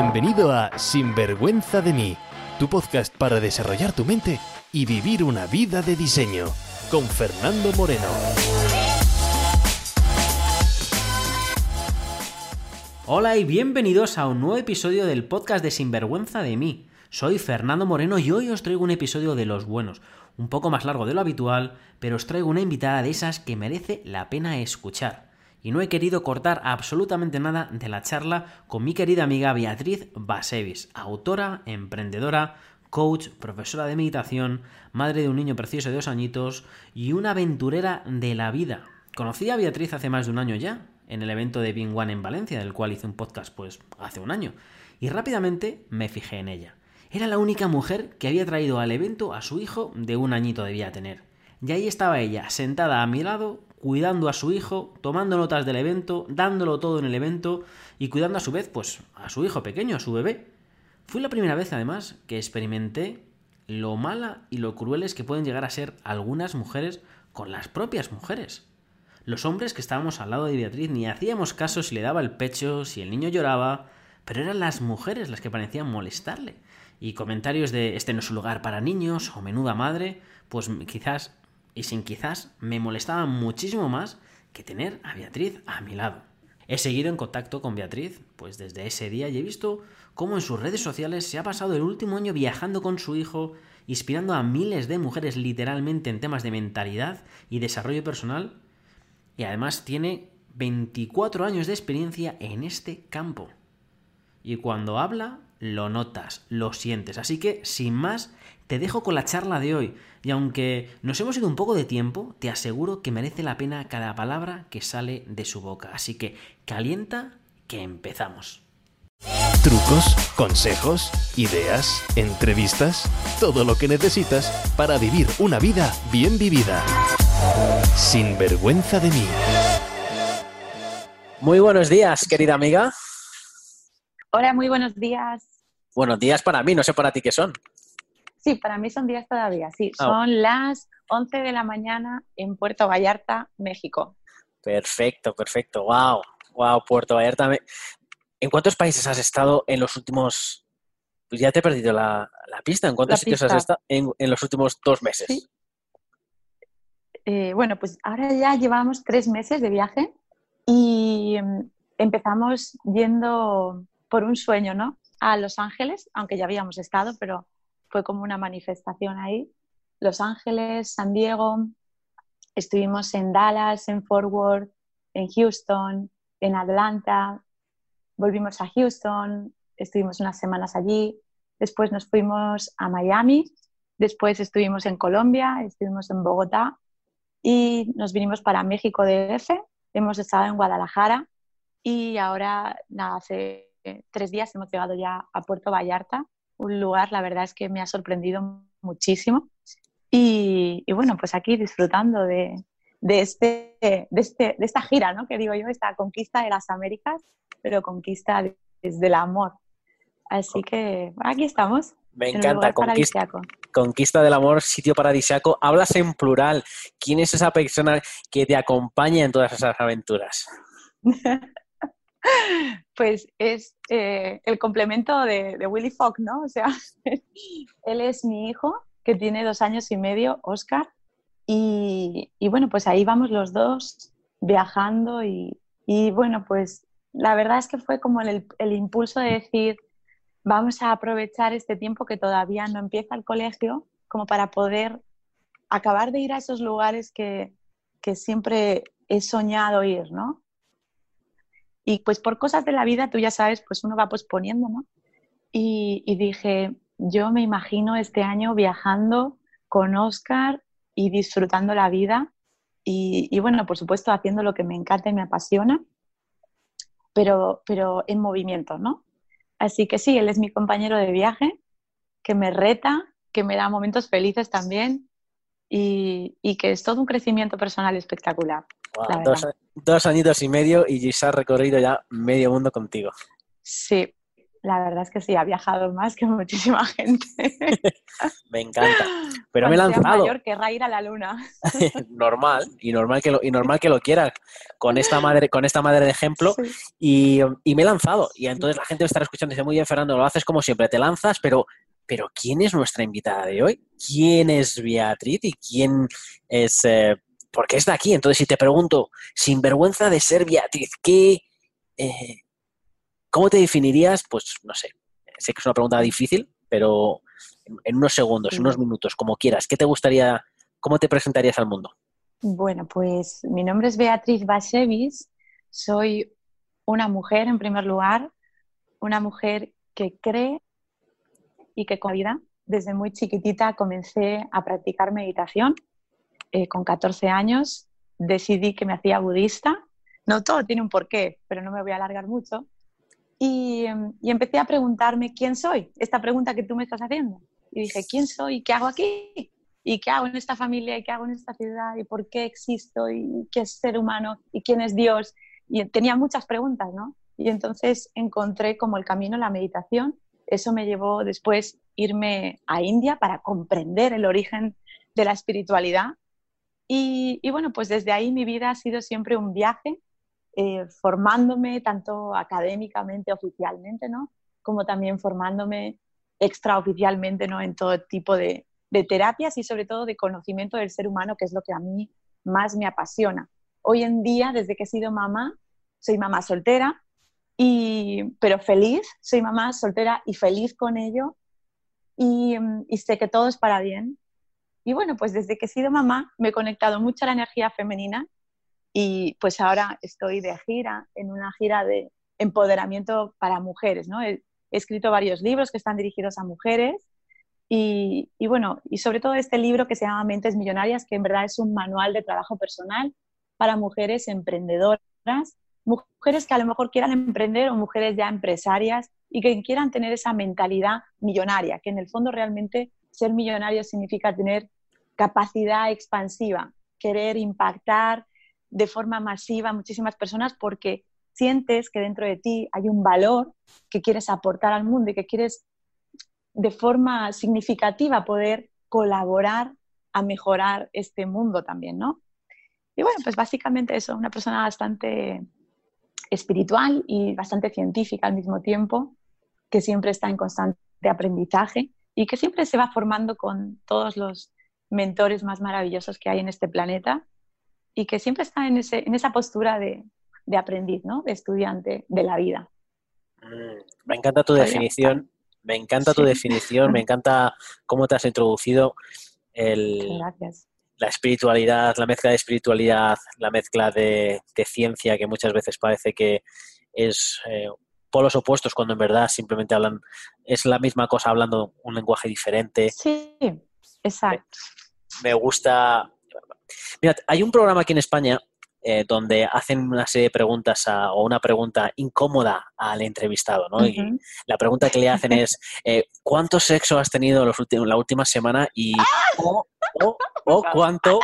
Bienvenido a Sinvergüenza de mí, tu podcast para desarrollar tu mente y vivir una vida de diseño, con Fernando Moreno. Hola y bienvenidos a un nuevo episodio del podcast de Sinvergüenza de mí. Soy Fernando Moreno y hoy os traigo un episodio de los buenos, un poco más largo de lo habitual, pero os traigo una invitada de esas que merece la pena escuchar y no he querido cortar absolutamente nada de la charla con mi querida amiga Beatriz Basevis, autora, emprendedora, coach, profesora de meditación, madre de un niño precioso de dos añitos y una aventurera de la vida. Conocí a Beatriz hace más de un año ya, en el evento de Bing One en Valencia, del cual hice un podcast pues hace un año, y rápidamente me fijé en ella. Era la única mujer que había traído al evento a su hijo de un añito debía tener. Y ahí estaba ella, sentada a mi lado, cuidando a su hijo, tomando notas del evento, dándolo todo en el evento y cuidando a su vez, pues, a su hijo pequeño, a su bebé. Fue la primera vez, además, que experimenté lo mala y lo crueles que pueden llegar a ser algunas mujeres con las propias mujeres. Los hombres que estábamos al lado de Beatriz ni hacíamos caso si le daba el pecho, si el niño lloraba, pero eran las mujeres las que parecían molestarle. Y comentarios de este no es un lugar para niños o menuda madre, pues quizás y sin quizás me molestaba muchísimo más que tener a Beatriz a mi lado. He seguido en contacto con Beatriz, pues desde ese día y he visto cómo en sus redes sociales se ha pasado el último año viajando con su hijo, inspirando a miles de mujeres literalmente en temas de mentalidad y desarrollo personal, y además tiene 24 años de experiencia en este campo. Y cuando habla, lo notas, lo sientes. Así que, sin más, te dejo con la charla de hoy. Y aunque nos hemos ido un poco de tiempo, te aseguro que merece la pena cada palabra que sale de su boca. Así que calienta, que empezamos. Trucos, consejos, ideas, entrevistas, todo lo que necesitas para vivir una vida bien vivida. Sin vergüenza de mí. Muy buenos días, querida amiga. Hola, muy buenos días. Buenos días para mí, no sé para ti qué son. Sí, para mí son días todavía, sí. Ah, son las 11 de la mañana en Puerto Vallarta, México. Perfecto, perfecto. Wow, wow, Puerto Vallarta. ¿En cuántos países has estado en los últimos... Pues ya te he perdido la, pista. ¿En cuántos sitios has estado en, los últimos dos meses? Eh, bueno, pues ahora ya llevamos tres meses de viaje y mm, empezamos yendo por un sueño, ¿no? A Los Ángeles, aunque ya habíamos estado, pero fue como una manifestación ahí. Los Ángeles, San Diego, estuvimos en Dallas, en Fort Worth, en Houston, en Atlanta, volvimos a Houston, estuvimos unas semanas allí, después nos fuimos a Miami, después estuvimos en Colombia, estuvimos en Bogotá y nos vinimos para México DF, hemos estado en Guadalajara y ahora, hace tres días hemos llegado ya a Puerto Vallarta, un lugar, la verdad es que me ha sorprendido muchísimo. Y, bueno, pues aquí disfrutando de, este, de, este, de esta gira, ¿no? Que digo yo, esta conquista de las Américas, pero conquista desde el amor. Así que aquí estamos. Me encanta, conquista, conquista del amor, sitio paradisiaco. Hablas en plural. ¿Quién es esa persona que te acompaña en todas esas aventuras? pues es eh, el complemento de, Willy Fogg, ¿no? O sea, él es mi hijo, que tiene dos años y medio, Oscar, y, bueno, pues ahí vamos los dos viajando y, bueno, pues la verdad es que fue como el, impulso de decir, vamos a aprovechar este tiempo que todavía no empieza el colegio como para poder acabar de ir a esos lugares que, que siempre he soñado ir, ¿no? Y pues por cosas de la vida, tú ya sabes, pues uno va posponiendo, ¿no? Y, dije, yo me imagino este año viajando con Oscar y disfrutando la vida y, bueno, por supuesto haciendo lo que me encanta y me apasiona, pero, pero en movimiento, ¿no? Así que sí, él es mi compañero de viaje, que me reta, que me da momentos felices también y, y que es todo un crecimiento personal espectacular dos, añitos y medio y se ha recorrido ya medio mundo contigo. Sí, La verdad es que sí, ha viajado más que muchísima gente. me encanta. Pero me he lanzado. mayor querrá ir a la luna. normal, y normal que lo, y normal que lo quiera con esta madre, con esta madre de ejemplo. Y, y, me he lanzado. Y entonces la gente me estará escuchando y dice, muy bien, Fernando, lo haces como siempre, te lanzas, pero, pero ¿quién es nuestra invitada de hoy? ¿Quién es Beatriz y quién es eh, ¿por qué está aquí? Entonces, si te pregunto, sin vergüenza de ser Beatriz, ¿qué, eh, ¿cómo te definirías? Pues no sé, sé que es una pregunta difícil, pero en, unos segundos, en unos minutos, como quieras, ¿qué te gustaría, cómo te presentarías al mundo? Bueno, pues mi nombre es Beatriz Basevis, soy una mujer en primer lugar, una mujer que cree y que con vida, desde muy chiquitita comencé a practicar meditación eh, con 14 años decidí que me hacía budista. No todo tiene un porqué, pero no me voy a alargar mucho. Y, y, empecé a preguntarme quién soy, esta pregunta que tú me estás haciendo. Y dije, ¿quién soy? ¿Qué hago aquí? ¿Y qué hago en esta familia? ¿Y qué hago en esta ciudad? ¿Y por qué existo? ¿Y qué es ser humano? ¿Y quién es Dios? Y tenía muchas preguntas, ¿no? Y entonces encontré como el camino la meditación. Eso me llevó después irme a India para comprender el origen de la espiritualidad y, bueno, pues desde ahí mi vida ha sido siempre un viaje, eh, formándome tanto académicamente, oficialmente, ¿no? Como también formándome extraoficialmente, ¿no? En todo tipo de, de terapias y sobre todo de conocimiento del ser humano, que es lo que a mí más me apasiona. Hoy en día, desde que he sido mamá, soy mamá soltera, y, pero feliz, soy mamá soltera y feliz con ello. Y, y, sé que todo es para bien y bueno, pues desde que he sido mamá me he conectado mucho a la energía femenina y pues ahora estoy de gira, en una gira de empoderamiento para mujeres, ¿no? He, escrito varios libros que están dirigidos a mujeres y, y, bueno, y sobre todo este libro que se llama Mentes Millonarias, que en verdad es un manual de trabajo personal para mujeres emprendedoras, mujeres que a lo mejor quieran emprender o mujeres ya empresarias y que quieran tener esa mentalidad millonaria, que en el fondo realmente ser millonario significa tener capacidad expansiva, querer impactar de forma masiva a muchísimas personas porque sientes que dentro de ti hay un valor que quieres aportar al mundo y que quieres de forma significativa poder colaborar a mejorar este mundo también, ¿no? Y bueno, pues básicamente eso, una persona bastante espiritual y bastante científica al mismo tiempo, que siempre está en constante aprendizaje y que siempre se va formando con todos los mentores más maravillosos que hay en este planeta y que siempre está en, ese, en esa postura de, de aprendiz, ¿no? de estudiante de la vida. Mm, me encanta tu definición, me encanta tu definición, me encanta cómo te has introducido el, la espiritualidad, la mezcla de espiritualidad, la mezcla de, ciencia que muchas veces parece que es eh, polos opuestos cuando en verdad simplemente hablan, es la misma cosa hablando un lenguaje diferente. Sí, exacto me gusta. Mira, hay un programa aquí en España eh, donde hacen una serie de preguntas o una pregunta incómoda al entrevistado, ¿no? Y la pregunta que le hacen es eh, ¿cuánto sexo has tenido los la última semana y o, cuánto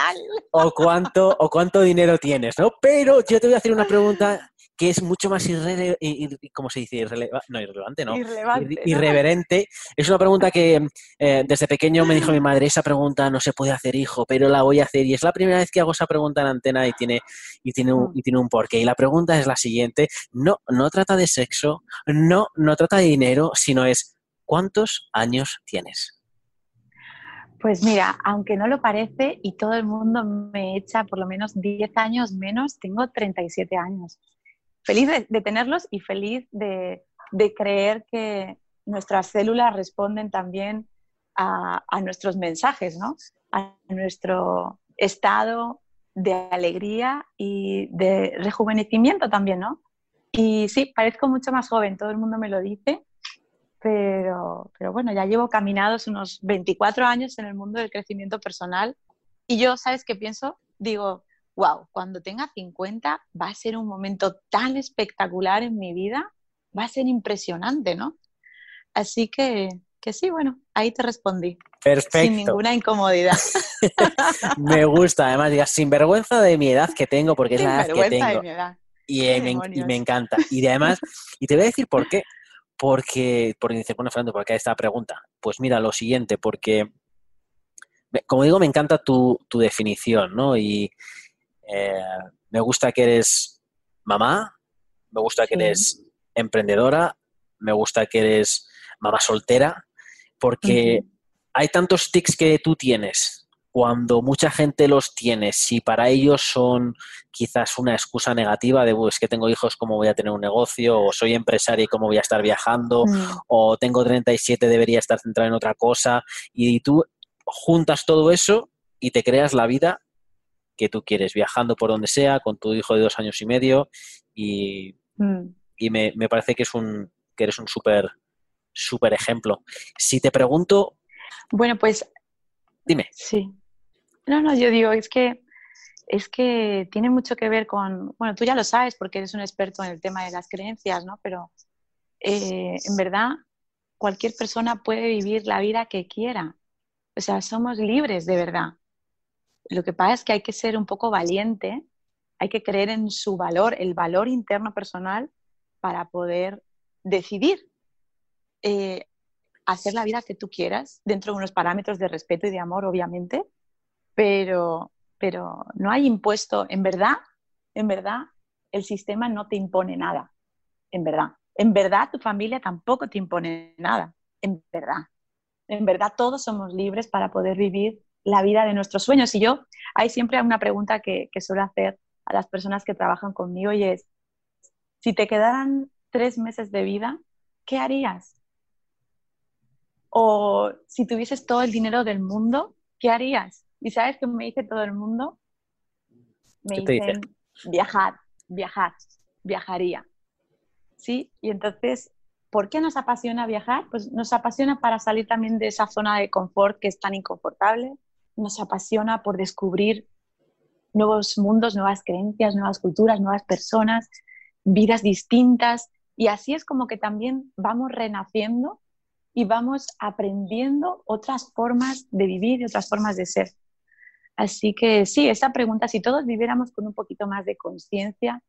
o cuánto o cuánto dinero tienes, ¿no? Pero yo te voy a hacer una pregunta que es mucho más irre ¿cómo se dice? no, irrelevante, ¿no? Irreverente. Es una pregunta que eh, desde pequeño me dijo mi madre, esa pregunta no se puede hacer, hijo, pero la voy a hacer. Y es la primera vez que hago esa pregunta en antena y tiene, y tiene, un, mm. y tiene un porqué. Y la pregunta es la siguiente. No, no trata de sexo, no, no trata de dinero, sino es ¿cuántos años tienes? Pues mira, aunque no lo parece y todo el mundo me echa por lo menos 10 años menos, tengo 37 años feliz de, tenerlos y feliz de, creer que nuestras células responden también a, nuestros mensajes, ¿no? A nuestro estado de alegría y de rejuvenecimiento también, ¿no? Y sí, parezco mucho más joven, todo el mundo me lo dice, pero, pero bueno, ya llevo caminados unos 24 años en el mundo del crecimiento personal y yo, ¿sabes qué pienso? Digo, wow, cuando tenga 50 va a ser un momento tan espectacular en mi vida, va a ser impresionante, ¿no? Así que, que sí, bueno, ahí te respondí. Perfecto. Sin ninguna incomodidad. me gusta, además, digas, sin vergüenza de mi edad que tengo, porque es la edad que tengo. De mi edad. Y, me, y, me, encanta. Y además, y te voy a decir por qué. porque, porque dice, bueno, Fernando, ¿por qué esta pregunta? Pues mira, lo siguiente, porque, como digo, me encanta tu, tu definición, ¿no? Y eh, me gusta que eres mamá, me gusta que eres emprendedora, me gusta que eres mamá soltera, porque hay tantos tics que tú tienes cuando mucha gente los tiene, si para ellos son quizás una excusa negativa de, es que tengo hijos, ¿cómo voy a tener un negocio? O soy empresario y cómo voy a estar viajando? Mm. O tengo 37, debería estar centrado en otra cosa. Y tú juntas todo eso y te creas la vida que tú quieres, viajando por donde sea, con tu hijo de dos años y medio. Y, mm. me, me, parece que, es un, que eres un súper súper ejemplo. Si te pregunto... Bueno, pues... Dime. Sí. No, no, yo digo, es que, es que tiene mucho que ver con, bueno, tú ya lo sabes porque eres un experto en el tema de las creencias, ¿no? Pero eh, en verdad cualquier persona puede vivir la vida que quiera. O sea, somos libres de verdad. Lo que pasa es que hay que ser un poco valiente, hay que creer en su valor, el valor interno personal para poder decidir eh, hacer la vida que tú quieras dentro de unos parámetros de respeto y de amor, obviamente, pero, pero no hay impuesto, en verdad, en verdad, el sistema no te impone nada, en verdad. En verdad, tu familia tampoco te impone nada, en verdad. En verdad, todos somos libres para poder vivir la vida de nuestros sueños. Y yo, hay siempre una pregunta que, que suelo hacer a las personas que trabajan conmigo y es, si te quedaran tres meses de vida, ¿qué harías? O si tuvieses todo el dinero del mundo, ¿qué harías? ¿Y sabes qué me dice todo el mundo? Me dicen viajar, viajar, viajaría. ¿Sí? Y entonces, ¿por qué nos apasiona viajar? Pues nos apasiona para salir también de esa zona de confort que es tan inconfortable. Nos apasiona por descubrir nuevos mundos, nuevas creencias, nuevas culturas, nuevas personas, vidas distintas. Y así es como que también vamos renaciendo y vamos aprendiendo otras formas de vivir y otras formas de ser. Así que sí, esa pregunta, si todos viviéramos con un poquito más de conciencia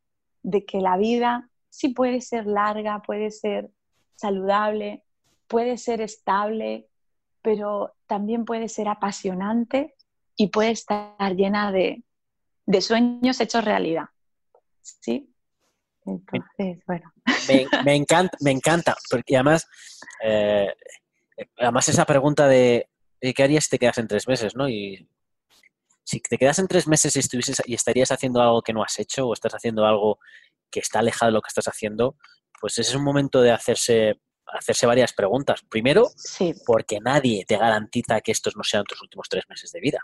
de que la vida sí puede ser larga, puede ser saludable, puede ser estable, pero también puede ser apasionante y puede estar llena de, sueños hechos realidad. ¿Sí? Entonces, bueno. Me, encanta, me encanta, porque además, eh, además esa pregunta de ¿qué harías si te quedas en tres meses? ¿no? Y si te quedas en tres meses y, estuvieses, y estarías haciendo algo que no has hecho o estás haciendo algo que está alejado de lo que estás haciendo, pues ese es un momento de hacerse, hacerse varias preguntas. Primero, porque nadie te garantiza que estos no sean tus últimos tres meses de vida.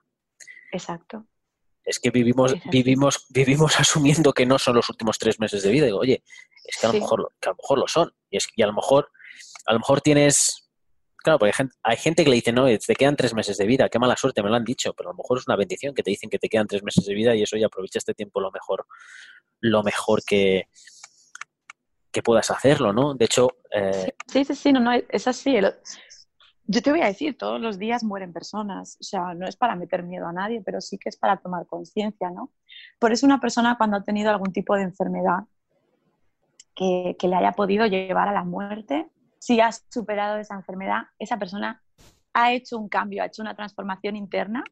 Exacto. Es que vivimos, vivimos, vivimos asumiendo que no son los últimos tres meses de vida. Digo, oye, es que a lo mejor, que a lo mejor lo son. Y es y a lo mejor, a lo mejor tienes Claro, porque hay gente, que le dice, no, te quedan tres meses de vida, qué mala suerte, me lo han dicho, pero a lo mejor es una bendición que te dicen que te quedan tres meses de vida y eso ya aprovecha este tiempo lo mejor, lo mejor que, que puedas hacerlo, ¿no? De hecho... Eh... Sí, sí, sí, no, no, es así. Yo te voy a decir, todos los días mueren personas, o sea, no es para meter miedo a nadie, pero sí que es para tomar conciencia, ¿no? Por eso una persona cuando ha tenido algún tipo de enfermedad que, que le haya podido llevar a la muerte, si has superado esa enfermedad, esa persona ha hecho un cambio, ha hecho una transformación interna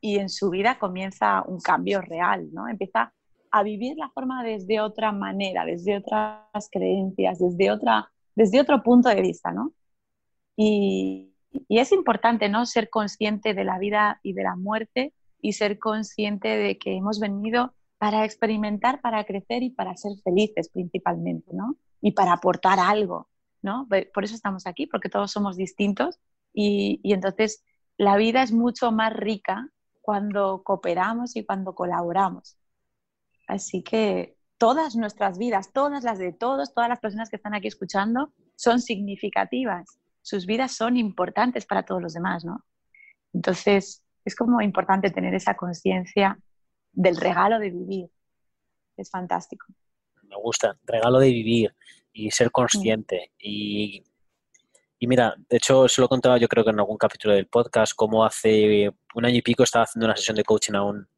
y en su vida comienza un cambio real, ¿no? Empieza a vivir la forma desde otra manera, desde otras creencias, desde, otra, desde otro punto de vista, ¿no? Y, y es importante, ¿no? Ser consciente de la vida y de la muerte y ser consciente de que hemos venido para experimentar, para crecer y para ser felices principalmente, ¿no? Y para aportar algo. ¿no? Por eso estamos aquí, porque todos somos distintos y, entonces la vida es mucho más rica cuando cooperamos y cuando colaboramos. Así que todas nuestras vidas, todas las de todos, todas las personas que están aquí escuchando, son significativas. Sus vidas son importantes para todos los demás, ¿no? Entonces, es como importante tener esa conciencia del regalo de vivir. Es fantástico. Me gusta, regalo de vivir y ser consciente. Y, y, mira, de hecho, se lo contaba yo creo que en algún capítulo del podcast, como hace un año y pico estaba haciendo una sesión de coaching a un,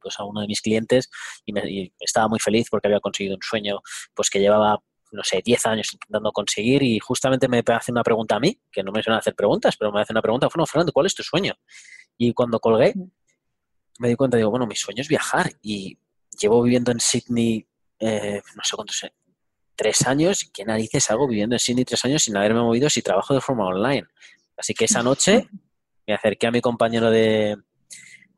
pues a uno de mis clientes y, me, estaba muy feliz porque había conseguido un sueño pues que llevaba no sé, 10 años intentando conseguir y justamente me hace una pregunta a mí, que no me suena hacer preguntas, pero me hace una pregunta, bueno, Fernando, ¿cuál es tu sueño? Y cuando colgué, me di cuenta, digo, bueno, mi sueño es viajar y llevo viviendo en Sydney, eh, no sé cuántos, tres años, ¿qué narices hago viviendo en Sydney tres años sin haberme movido si trabajo de forma online? Así que esa noche me acerqué a mi compañero de,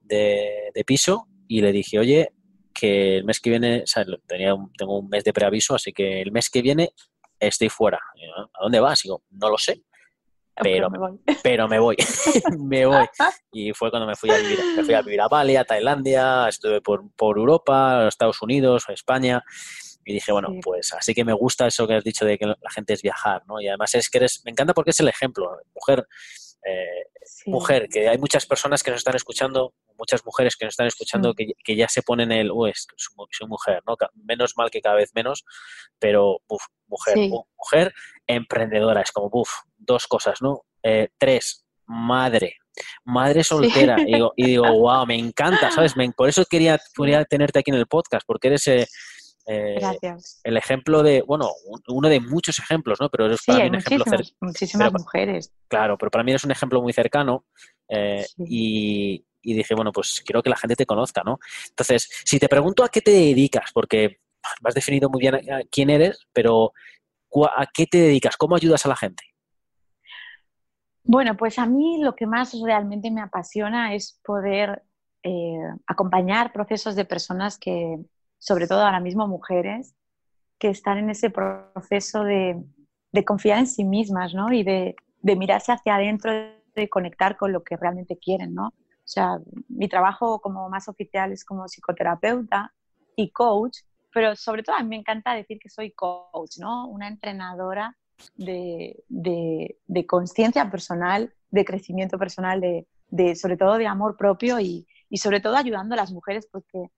de piso y le dije, oye, que el mes que viene, o sea, tenía tengo un mes de preaviso, así que el mes que viene estoy fuera. ¿A dónde vas? digo, no lo sé, pero, me voy. Pero me voy. me voy. Y fue cuando me fui a vivir, me fui a vivir a Bali, a Tailandia, estuve por, por Europa, Estados Unidos, España. Y dije, bueno, pues así que me gusta eso que has dicho de que la gente es viajar, ¿no? Y además es que eres, me encanta porque es el ejemplo. Mujer, eh, mujer, que hay muchas personas que nos están escuchando, muchas mujeres que nos están escuchando mm. que, ya se ponen el, uy, soy mujer, ¿no? Menos mal que cada vez menos, pero, uf, mujer, mujer emprendedora, es como, uff, dos cosas, ¿no? Eh, tres, madre, madre soltera. Y, digo, y, digo, wow, me encanta, ¿sabes? por eso quería, quería tenerte aquí en el podcast, porque eres... Eh, eh, el ejemplo de, bueno, uno de muchos ejemplos, ¿no? Pero es para mí un ejemplo muchísimas mujeres. Claro, pero para mí eres un ejemplo muy cercano eh, y, dije, bueno, pues quiero que la gente te conozca, ¿no? Entonces, si te pregunto a qué te dedicas, porque has definido muy bien quién eres, pero ¿a qué te dedicas? ¿Cómo ayudas a la gente? Bueno, pues a mí lo que más realmente me apasiona es poder eh, acompañar procesos de personas que, sobre todo ahora mismo mujeres, que están en ese proceso de, confiar en sí mismas, ¿no? Y de, mirarse hacia adentro, de conectar con lo que realmente quieren, ¿no? O sea, mi trabajo como más oficial es como psicoterapeuta y coach, pero sobre todo a mí me encanta decir que soy coach, ¿no? Una entrenadora de, de conciencia personal, de crecimiento personal, de, sobre todo de amor propio y, y sobre todo ayudando a las mujeres porque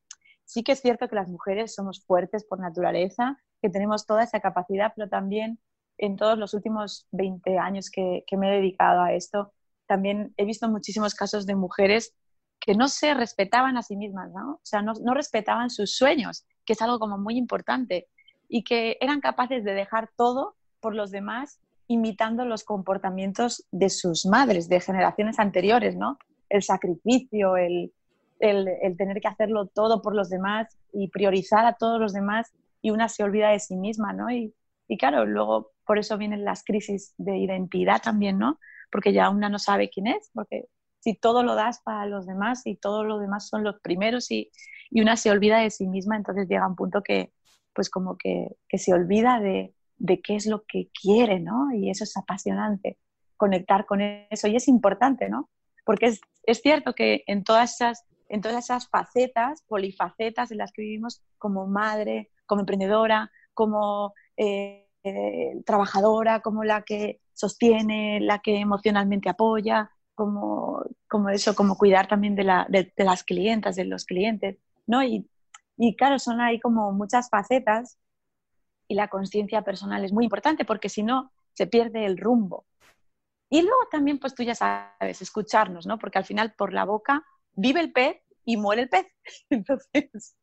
sí que es cierto que las mujeres somos fuertes por naturaleza, que tenemos toda esa capacidad, pero también en todos los últimos 20 años que, me he dedicado a esto, también he visto muchísimos casos de mujeres que no se respetaban a sí mismas, ¿no? O sea, no, respetaban sus sueños, que es algo como muy importante, y que eran capaces de dejar todo por los demás imitando los comportamientos de sus madres, de generaciones anteriores, ¿no? El sacrificio, el, el, tener que hacerlo todo por los demás y priorizar a todos los demás y una se olvida de sí misma, ¿no? Y, y claro, luego por eso vienen las crisis de identidad también, ¿no? Porque ya una no sabe quién es, porque si todo lo das para los demás y todos los demás son los primeros y, y, una se olvida de sí misma, entonces llega un punto que pues como que, que se olvida de, de, qué es lo que quiere, ¿no? Y eso es apasionante, conectar con eso y es importante, ¿no? Porque es, es cierto que en todas esas en todas esas facetas, polifacetas en las que vivimos como madre, como emprendedora, como eh, eh, trabajadora, como la que sostiene, la que emocionalmente apoya, como, como eso, como cuidar también de, de, las clientas, de los clientes, ¿no? Y, y claro, son ahí como muchas facetas y la conciencia personal es muy importante porque si no, se pierde el rumbo. Y luego también, pues tú ya sabes, escucharnos, ¿no? Porque al final por la boca vive el pez y muere el pez. Entonces,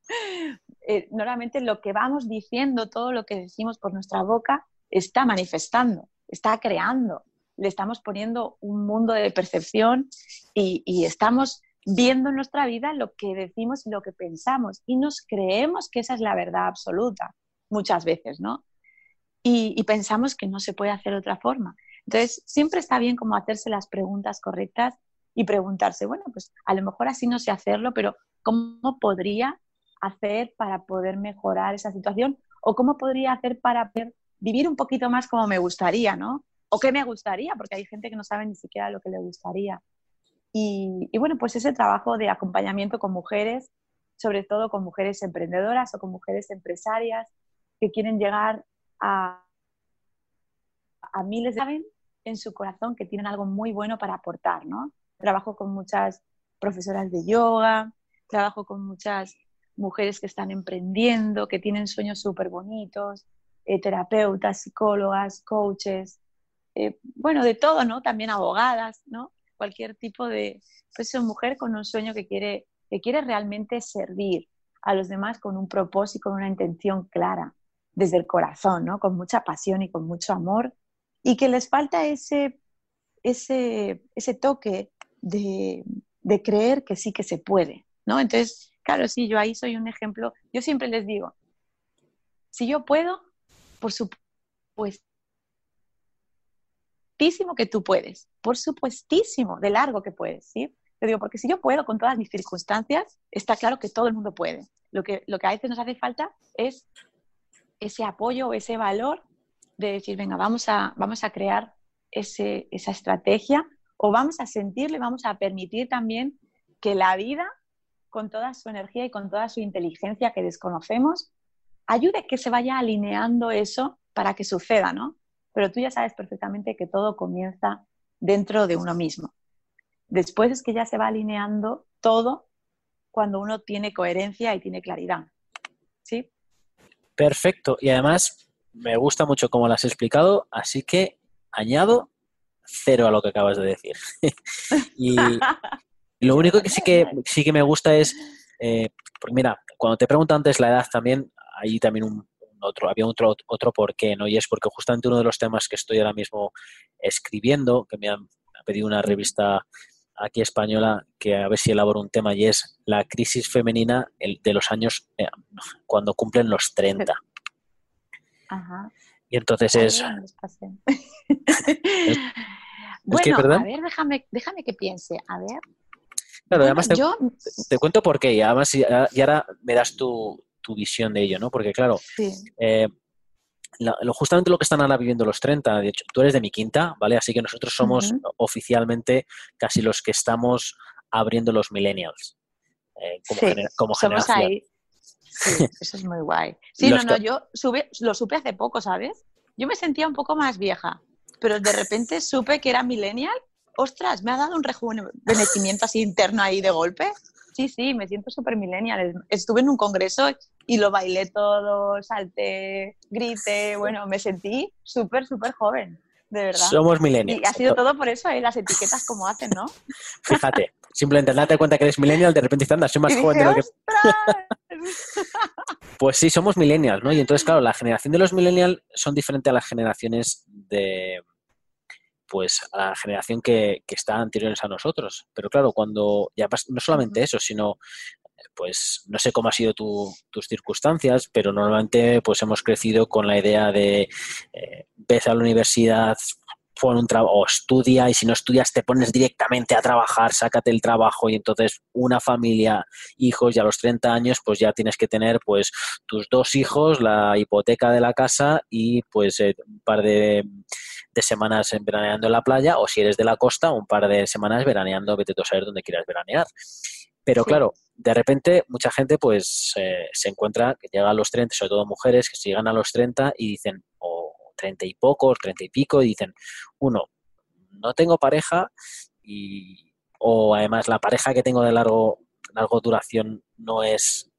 eh, normalmente lo que vamos diciendo, todo lo que decimos por nuestra boca, está manifestando, está creando. Le estamos poniendo un mundo de percepción y, estamos viendo en nuestra vida lo que decimos y lo que pensamos y nos creemos que esa es la verdad absoluta muchas veces, ¿no? Y, y pensamos que no se puede hacer de otra forma. Entonces, siempre está bien como hacerse las preguntas correctas y preguntarse, bueno, pues a lo mejor así no sé hacerlo, pero ¿cómo podría hacer para poder mejorar esa situación? ¿O cómo podría hacer para vivir un poquito más como me gustaría, ¿no? ¿O qué me gustaría? Porque hay gente que no sabe ni siquiera lo que le gustaría. Y, bueno, pues ese trabajo de acompañamiento con mujeres, sobre todo con mujeres emprendedoras o con mujeres empresarias que quieren llegar a, miles de saben en su corazón que tienen algo muy bueno para aportar, ¿no? trabajo con muchas profesoras de yoga, trabajo con muchas mujeres que están emprendiendo, que tienen sueños súper bonitos, eh, terapeutas, psicólogas, coaches, eh, bueno, de todo, ¿no? También abogadas, ¿no? Cualquier tipo de, pues mujer con un sueño que quiere, que quiere realmente servir a los demás con un propósito, con una intención clara. desde el corazón, ¿no? Con mucha pasión y con mucho amor, y que les falta ese, ese, ese toque de, de creer que sí que se puede, ¿no? Entonces, claro, sí, yo ahí soy un ejemplo. Yo siempre les digo, si yo puedo, por supuestísimo que tú puedes, por supuestísimo, de largo que puedes, ¿sí? Te digo, porque si yo puedo con todas mis circunstancias, está claro que todo el mundo puede. Lo que, lo que a veces nos hace falta es ese apoyo, ese valor de decir, venga, vamos a, vamos a crear ese, esa estrategia o vamos a sentirle, vamos a permitir también que la vida, con toda su energía y con toda su inteligencia que desconocemos, ayude que se vaya alineando eso para que suceda, ¿no? Pero tú ya sabes perfectamente que todo comienza dentro de uno mismo. Después es que ya se va alineando todo cuando uno tiene coherencia y tiene claridad. ¿Sí? Perfecto. Y además, me gusta mucho cómo lo has explicado, así que añado cero a lo que acabas de decir. y lo único que sí que, sí que me gusta es, eh, porque mira, cuando te pregunto antes la edad también, hay también un, otro, había otro, otro por qué, ¿no? Y es porque justamente uno de los temas que estoy ahora mismo escribiendo, que me han pedido una revista aquí española que a ver si elaboro un tema y es la crisis femenina de los años eh, cuando cumplen los 30. Ajá. Y entonces es... bueno, a ver, déjame, déjame que piense. A ver. Claro, además te, cuento por qué y además y ahora me das tu, tu visión de ello, ¿no? Porque claro, eh, lo, justamente lo que están ahora viviendo los 30, de hecho, tú eres de mi quinta, ¿vale? Así que nosotros somos oficialmente casi los que estamos abriendo los millennials eh, como, generación. Ahí. Sí, eso es muy guay. Sí, no, no, yo lo supe hace poco, ¿sabes? Yo me sentía un poco más vieja, pero de repente supe que era millennial. Ostras, me ha dado un rejuvenecimiento así interno ahí de golpe. Sí, sí, me siento súper millennial. Estuve en un congreso y lo bailé todo, salté, grité, bueno, me sentí súper, súper joven, de verdad. Somos millennials. Y ha sido todo por eso, ¿eh? las etiquetas como hacen, ¿no? Fíjate, simplemente date cuenta que eres millennial, de repente anda, soy más joven de lo que... pues sí, somos millennials, ¿no? Y entonces, claro, la generación de los millennials son diferentes a las generaciones de pues a la generación que, que está anteriores a nosotros. Pero claro, cuando ya no solamente eso, sino pues no sé cómo ha sido tus circunstancias, pero normalmente pues hemos crecido con la idea de eh, ves a la universidad, pon un trabajo o estudia y si no estudias te pones directamente a trabajar, sácate el trabajo y entonces una familia, hijos y a los 30 años pues ya tienes que tener pues tus dos hijos, la hipoteca de la casa y pues eh, un par de, semanas veraneando en la playa o si eres de la costa un par de semanas veraneando, vete tú a saber dónde quieras veranear. Pero claro, de repente mucha gente pues eh, se encuentra que llega a los 30, sobre todo mujeres que se llegan a los 30 y dicen, o 30 y pocos, 30 y pico, y dicen, uno, no tengo pareja y, o además la pareja que tengo de largo, largo duración no es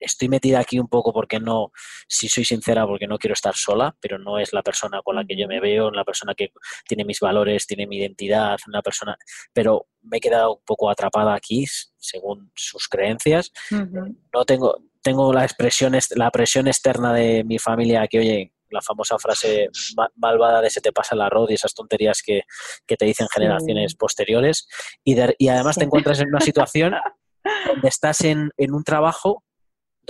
estoy metida aquí un poco porque no, si soy sincera, porque no quiero estar sola, pero no es la persona con la que yo me veo, la persona que tiene mis valores, tiene mi identidad, una persona, pero me he quedado un poco atrapada aquí según sus creencias. No tengo, tengo la expresión, la presión externa de mi familia que, oye, la famosa frase malvada de se te pasa el arroz y esas tonterías que, te dicen generaciones posteriores. Y, y además te encuentras en una situación donde estás en, en, un trabajo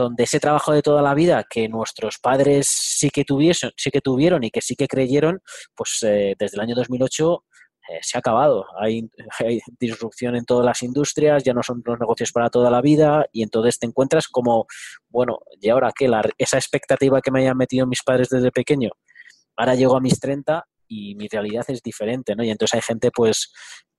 donde ese trabajo de toda la vida que nuestros padres sí que, tuviesen, sí que tuvieron y que sí que creyeron, pues eh, desde el año 2008 eh, se ha acabado. Hay, disrupción en todas las industrias, ya no son los negocios para toda la vida y entonces te encuentras como, bueno, ¿y ahora qué? Esa expectativa que me hayan metido mis padres desde pequeño, ahora llego a mis 30 y mi realidad es diferente, ¿no? Y entonces hay gente pues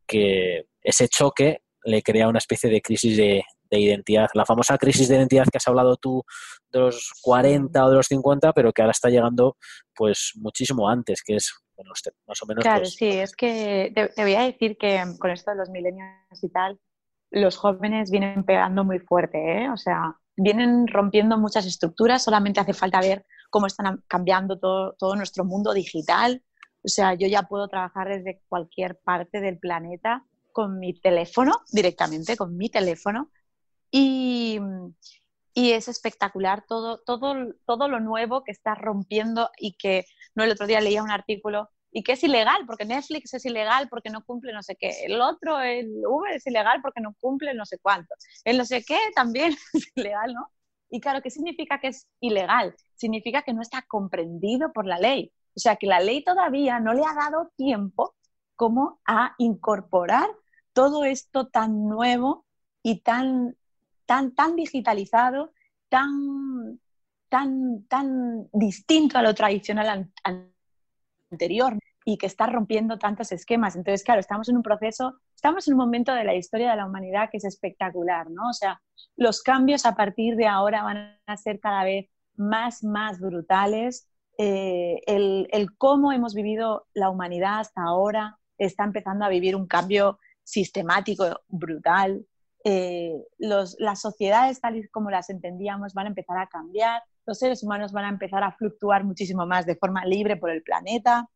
que ese choque le crea una especie de crisis de, de identidad, la famosa crisis de identidad que has hablado tú de los 40 o de los 50, pero que ahora está llegando pues muchísimo antes, que es más o menos... Claro, pues, sí, es que te, voy a decir que con esto de los milenios y tal, los jóvenes vienen pegando muy fuerte, ¿eh? o sea, vienen rompiendo muchas estructuras, solamente hace falta ver cómo están cambiando todo, todo nuestro mundo digital. O sea, yo ya puedo trabajar desde cualquier parte del planeta con mi teléfono, directamente con mi teléfono, y, y es espectacular todo, todo, todo lo nuevo que está rompiendo y que, no, el otro día leía un artículo y que es ilegal, porque Netflix es ilegal porque no cumple no sé qué, el otro, el Uber es ilegal porque no cumple no sé cuánto, el no sé qué también es ilegal, ¿no? Y claro, ¿qué significa que es ilegal? Significa que no está comprendido por la ley. O sea, que la ley todavía no le ha dado tiempo como a incorporar todo esto tan nuevo y tan, tan, tan digitalizado, tan, tan, tan distinto a lo tradicional anterior y que está rompiendo tantos esquemas. Entonces, claro, estamos en un proceso, estamos en un momento de la historia de la humanidad que es espectacular, ¿no? O sea, los cambios a partir de ahora van a ser cada vez más, más brutales. Eh, el, el, cómo hemos vivido la humanidad hasta ahora está empezando a vivir un cambio sistemático brutal. Eh, los, las sociedades tal y como las entendíamos van a empezar a cambiar, los seres humanos van a empezar a fluctuar muchísimo más de forma libre por el planeta.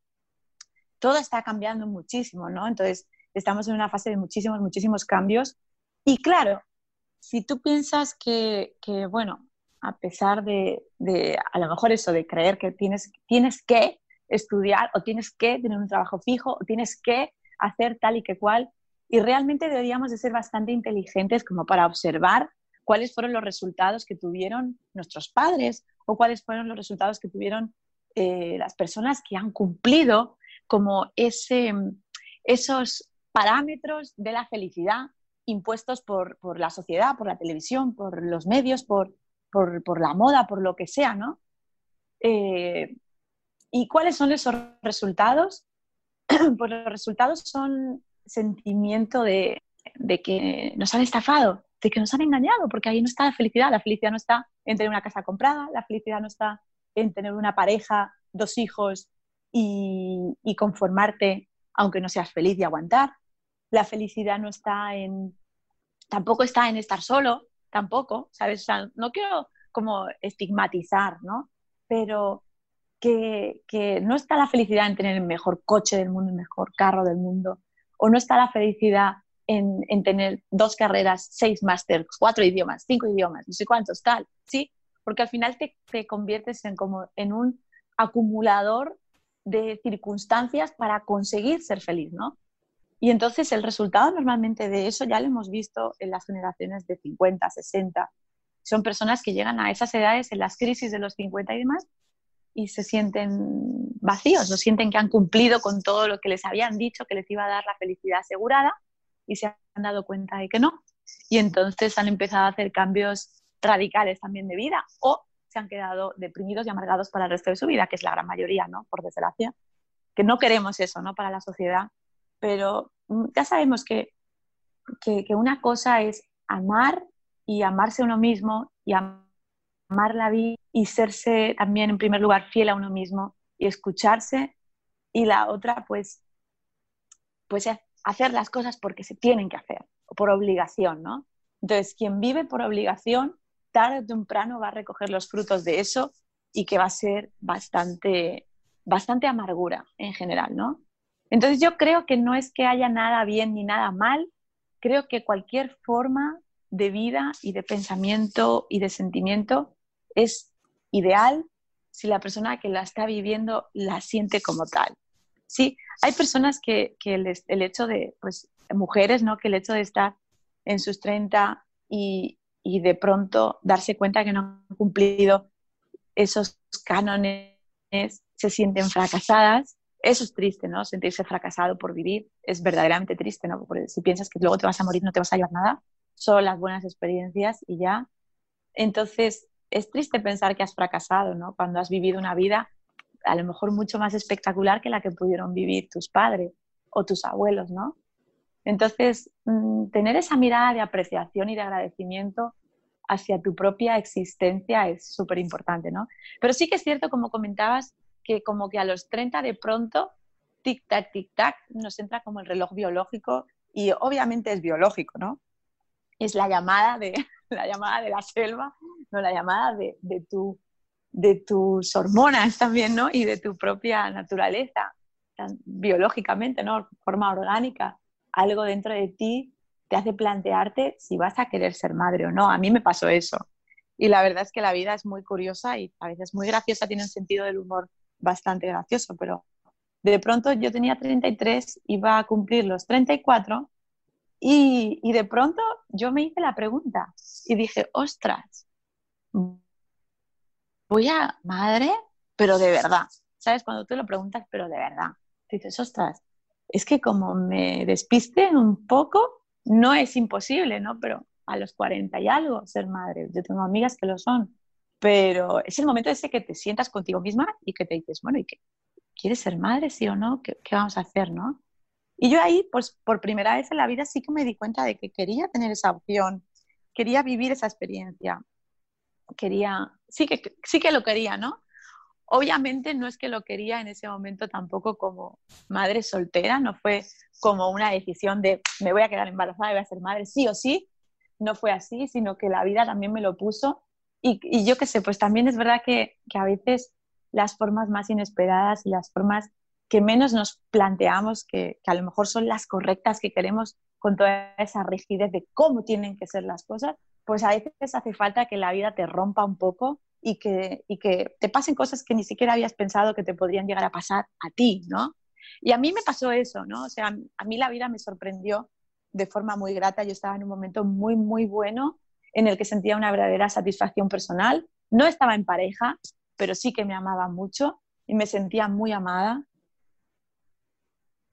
Todo está cambiando muchísimo, ¿no? Entonces, estamos en una fase de muchísimos, muchísimos cambios. Y claro, si tú piensas que, que bueno, a pesar de, de, a lo mejor eso de creer que tienes, tienes que estudiar o tienes que tener un trabajo fijo o tienes que hacer tal y que cual, y realmente deberíamos de ser bastante inteligentes como para observar cuáles fueron los resultados que tuvieron nuestros padres o cuáles fueron los resultados que tuvieron eh, las personas que han cumplido como ese, esos parámetros de la felicidad impuestos por, por, la sociedad, por la televisión, por los medios, por, por, la moda, por lo que sea, ¿no? Eh, ¿Y cuáles son esos resultados? pues los resultados son sentimiento de, que nos han estafado, de que nos han engañado, porque ahí no está la felicidad. La felicidad no está en tener una casa comprada, la felicidad no está en tener una pareja, dos hijos y, conformarte aunque no seas feliz y aguantar. La felicidad no está en, tampoco está en estar solo, tampoco, ¿sabes? no quiero como estigmatizar, ¿no? Pero que, que, no está la felicidad en tener el mejor coche del mundo, el mejor carro del mundo, o no está la felicidad en, tener dos carreras, seis másteres, cuatro idiomas, cinco idiomas, no sé cuántos, tal, ¿sí? Porque al final te, te conviertes en, como, en un acumulador de circunstancias para conseguir ser feliz, ¿no? Y entonces el resultado normalmente de eso ya lo hemos visto en las generaciones de 50, 60. Son personas que llegan a esas edades en las crisis de los 50 y demás y se sienten vacíos, no sienten que han cumplido con todo lo que les habían dicho que les iba a dar la felicidad asegurada y se han dado cuenta de que no. Y entonces han empezado a hacer cambios radicales también de vida o se han quedado deprimidos y amargados para el resto de su vida, que es la gran mayoría, ¿no? Por desgracia. Que no queremos eso, ¿no? Para la sociedad. Pero mm, ya sabemos que, que, que una cosa es amar y amarse uno mismo y amar amar la vida y serse también, en primer lugar, fiel a uno mismo y escucharse. Y la otra, pues, pues hacer las cosas porque se tienen que hacer, o por obligación, ¿no? Entonces, quien vive por obligación, tarde o temprano va a recoger los frutos de eso y que va a ser bastante, bastante amargura en general, ¿no? Entonces yo creo que no es que haya nada bien ni nada mal, creo que cualquier forma de vida y de pensamiento y de sentimiento es ideal si la persona que la está viviendo la siente como tal. Sí, hay personas que, el hecho de, pues, mujeres, ¿no? Que el hecho de estar en sus 30 y, y de pronto darse cuenta que no han cumplido esos cánones, se sienten fracasadas. Eso es triste, ¿no? Sentirse fracasado por vivir es verdaderamente triste, ¿no? Porque si piensas que luego te vas a morir, no te vas a llevar nada, solo las buenas experiencias y ya. Entonces, es triste pensar que has fracasado, ¿no? Cuando has vivido una vida a lo mejor mucho más espectacular que la que pudieron vivir tus padres o tus abuelos, ¿no? Entonces, mm, tener esa mirada de apreciación y de agradecimiento hacia tu propia existencia es súper importante, ¿no? Pero sí que es cierto, como comentabas, que como que a los 30 de pronto, tic-tac, tic-tac, nos entra como el reloj biológico y obviamente es biológico, ¿no? Es la llamada de, la llamada de la selva, no la llamada de, de, tu, de tus hormonas también, ¿no? Y de tu propia naturaleza, biológicamente, ¿no? Forma orgánica. Algo dentro de ti te hace plantearte si vas a querer ser madre o no. A mí me pasó eso. Y la verdad es que la vida es muy curiosa y a veces muy graciosa, tiene un sentido del humor bastante gracioso, pero de pronto yo tenía 33, iba a cumplir los 34 y, de pronto yo me hice la pregunta y dije, ostras, voy a madre, pero de verdad. ¿Sabes? Cuando tú lo preguntas, pero de verdad. dices, ostras, es que como me despiste un poco, no es imposible, ¿no? Pero a los 40 y algo ser madre. Yo tengo amigas que lo son, pero es el momento ese que te sientas contigo misma y que te dices, bueno, ¿y qué? ¿Quieres ser madre, sí o no? ¿Qué, qué vamos a hacer, no? Y yo ahí, pues por primera vez en la vida sí que me di cuenta de que quería tener esa opción, quería vivir esa experiencia, quería, sí que, sí que lo quería, ¿no? Obviamente no es que lo quería en ese momento tampoco como madre soltera, no fue como una decisión de me voy a quedar embarazada y voy a ser madre, sí o sí, no fue así, sino que la vida también me lo puso. Y, yo qué sé, pues también es verdad que, que, a veces las formas más inesperadas y las formas que menos nos planteamos, que, a lo mejor son las correctas que queremos con toda esa rigidez de cómo tienen que ser las cosas, pues a veces hace falta que la vida te rompa un poco y que, y que te pasen cosas que ni siquiera habías pensado que te podrían llegar a pasar a ti, ¿no? Y a mí me pasó eso, ¿no? O sea, a mí la vida me sorprendió de forma muy grata. Yo estaba en un momento muy, muy bueno en el que sentía una verdadera satisfacción personal. No estaba en pareja, pero sí que me amaba mucho y me sentía muy amada.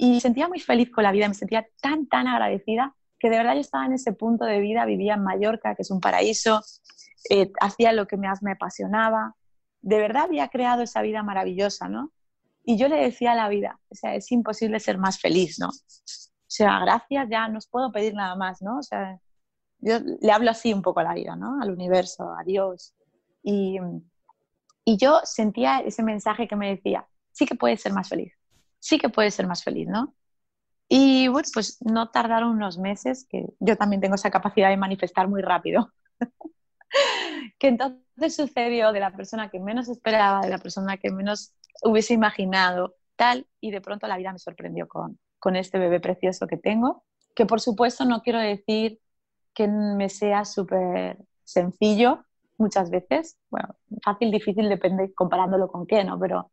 Y sentía muy feliz con la vida, me sentía tan, tan agradecida que de verdad yo estaba en ese punto de vida, vivía en Mallorca, que es un paraíso, eh, hacía lo que más me apasionaba, de verdad había creado esa vida maravillosa, ¿no? Y yo le decía a la vida, o sea, es imposible ser más feliz, ¿no? O sea, gracias, ya no os puedo pedir nada más, ¿no? O sea, yo le hablo así un poco a la vida, ¿no? Al universo, a Dios. Y, y yo sentía ese mensaje que me decía, sí que puedes ser más feliz, sí que puedes ser más feliz, ¿no? Y bueno, pues no tardaron unos meses, que yo también tengo esa capacidad de manifestar muy rápido. que entonces sucedió de la persona que menos esperaba, de la persona que menos hubiese imaginado, tal, y de pronto la vida me sorprendió con, con este bebé precioso que tengo, que por supuesto no quiero decir que me sea súper sencillo muchas veces, bueno, fácil, difícil, depende comparándolo con qué, ¿no? Pero,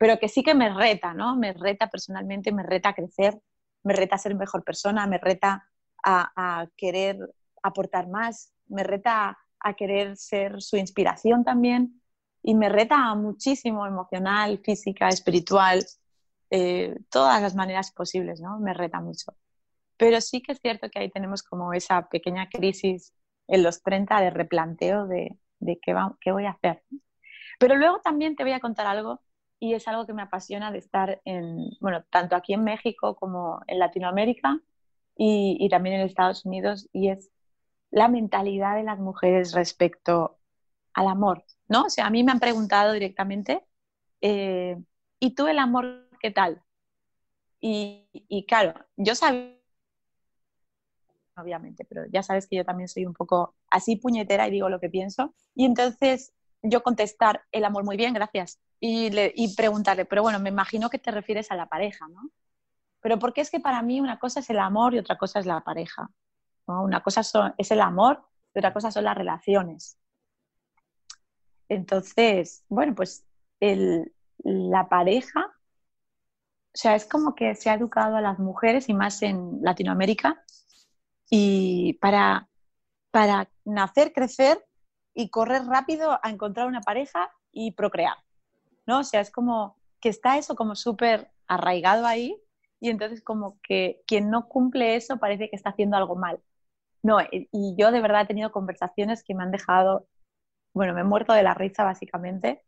pero que sí que me reta, ¿no? Me reta personalmente, me reta a crecer, me reta a ser mejor persona, me reta a, querer aportar más, me reta a querer ser su inspiración también y me reta muchísimo emocional, física, espiritual, eh, todas las maneras posibles, ¿no? Me reta mucho. Pero sí que es cierto que ahí tenemos como esa pequeña crisis en los 30 de replanteo de, qué voy a hacer. Pero luego también te voy a contar algo y es algo que me apasiona de estar en, bueno, tanto aquí en México como en Latinoamérica y, también en Estados Unidos y es la mentalidad de las mujeres respecto al amor, ¿no? O sea, a mí me han preguntado directamente, eh, ¿y tú el amor qué tal? Y, y, claro, yo sabía, obviamente, pero ya sabes que yo también soy un poco así puñetera y digo lo que pienso. Y entonces yo contestar el amor muy bien, gracias. Y, le, y preguntarle, pero bueno, me imagino que te refieres a la pareja, ¿no? Pero porque es que para mí una cosa es el amor y otra cosa es la pareja. Una cosa son, es el amor y otra cosa son las relaciones. Entonces, bueno, pues el, la pareja, o sea, es como que se ha educado a las mujeres y más en Latinoamérica y para, para nacer, crecer y correr rápido a encontrar una pareja y procrear, ¿no? O sea, es como que está eso como súper arraigado ahí y entonces como que quien no cumple eso parece que está haciendo algo mal. No, y yo de verdad he tenido conversaciones que me han dejado, bueno, me he muerto de la risa básicamente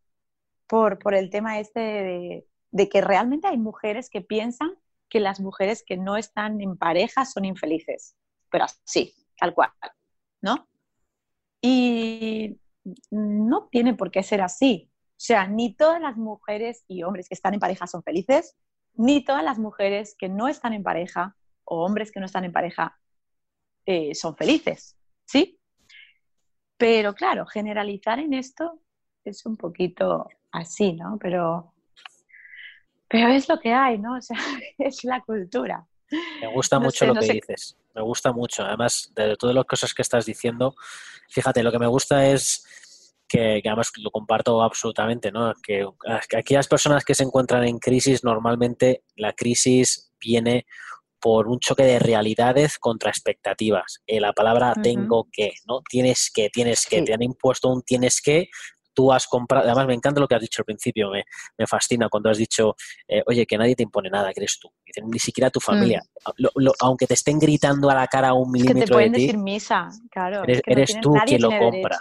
por, por el tema este de, de que realmente hay mujeres que piensan que las mujeres que no están en pareja son infelices, pero así, tal cual, ¿no? Y no tiene por qué ser así. O sea, ni todas las mujeres y hombres que están en pareja son felices, ni todas las mujeres que no están en pareja o hombres que no están en pareja eh, son felices, ¿sí? Pero claro, generalizar en esto es un poquito así, ¿no? Pero, pero es lo que hay, ¿no? O sea, es la cultura. Me gusta mucho lo que dices. Me gusta mucho. Además, de todas las cosas que estás diciendo, fíjate, lo que me gusta es que, además lo comparto absolutamente, ¿no? Que, que aquellas personas que se encuentran en crisis, normalmente la crisis viene por un choque de realidades contra expectativas. Eh, la palabra tengo que, ¿no? Tienes que, tienes que, te han impuesto un tienes que, tú has comprado, además me encanta lo que has dicho al principio, me, me fascina cuando has dicho, eh, oye, que nadie te impone nada, que eres tú, ni siquiera tu familia, mm. aunque te estén gritando a la cara un milímetro que te de ti, decir misa, claro. Eres, tú quien lo compra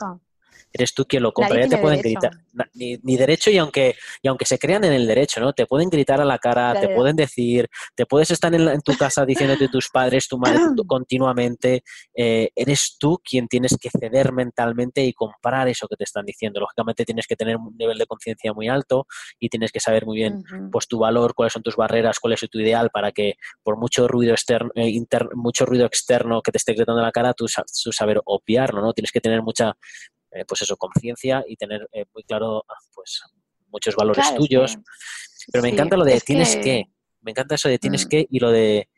eres tú quien lo compra. Ya te pueden gritar. Ni, derecho y aunque, y aunque se crean en el derecho, ¿no? Te pueden gritar a la cara, te pueden decir, te puedes estar en, tu casa diciéndote tus padres, tu madre continuamente. Eh, eres tú quien tienes que ceder mentalmente y comprar eso que te están diciendo. Lógicamente tienes que tener un nivel de conciencia muy alto y tienes que saber muy bien pues tu valor, cuáles son tus barreras, cuál es tu ideal para que por mucho ruido externo, eh, mucho ruido externo que te esté gritando a la cara, tú, tú saber obviarlo, ¿no? Tienes que tener mucha eh, pues eso, conciencia y tener eh, muy claro ah, pues muchos valores tuyos. Pero me encanta lo de tienes que... me encanta eso de tienes mm. que y lo de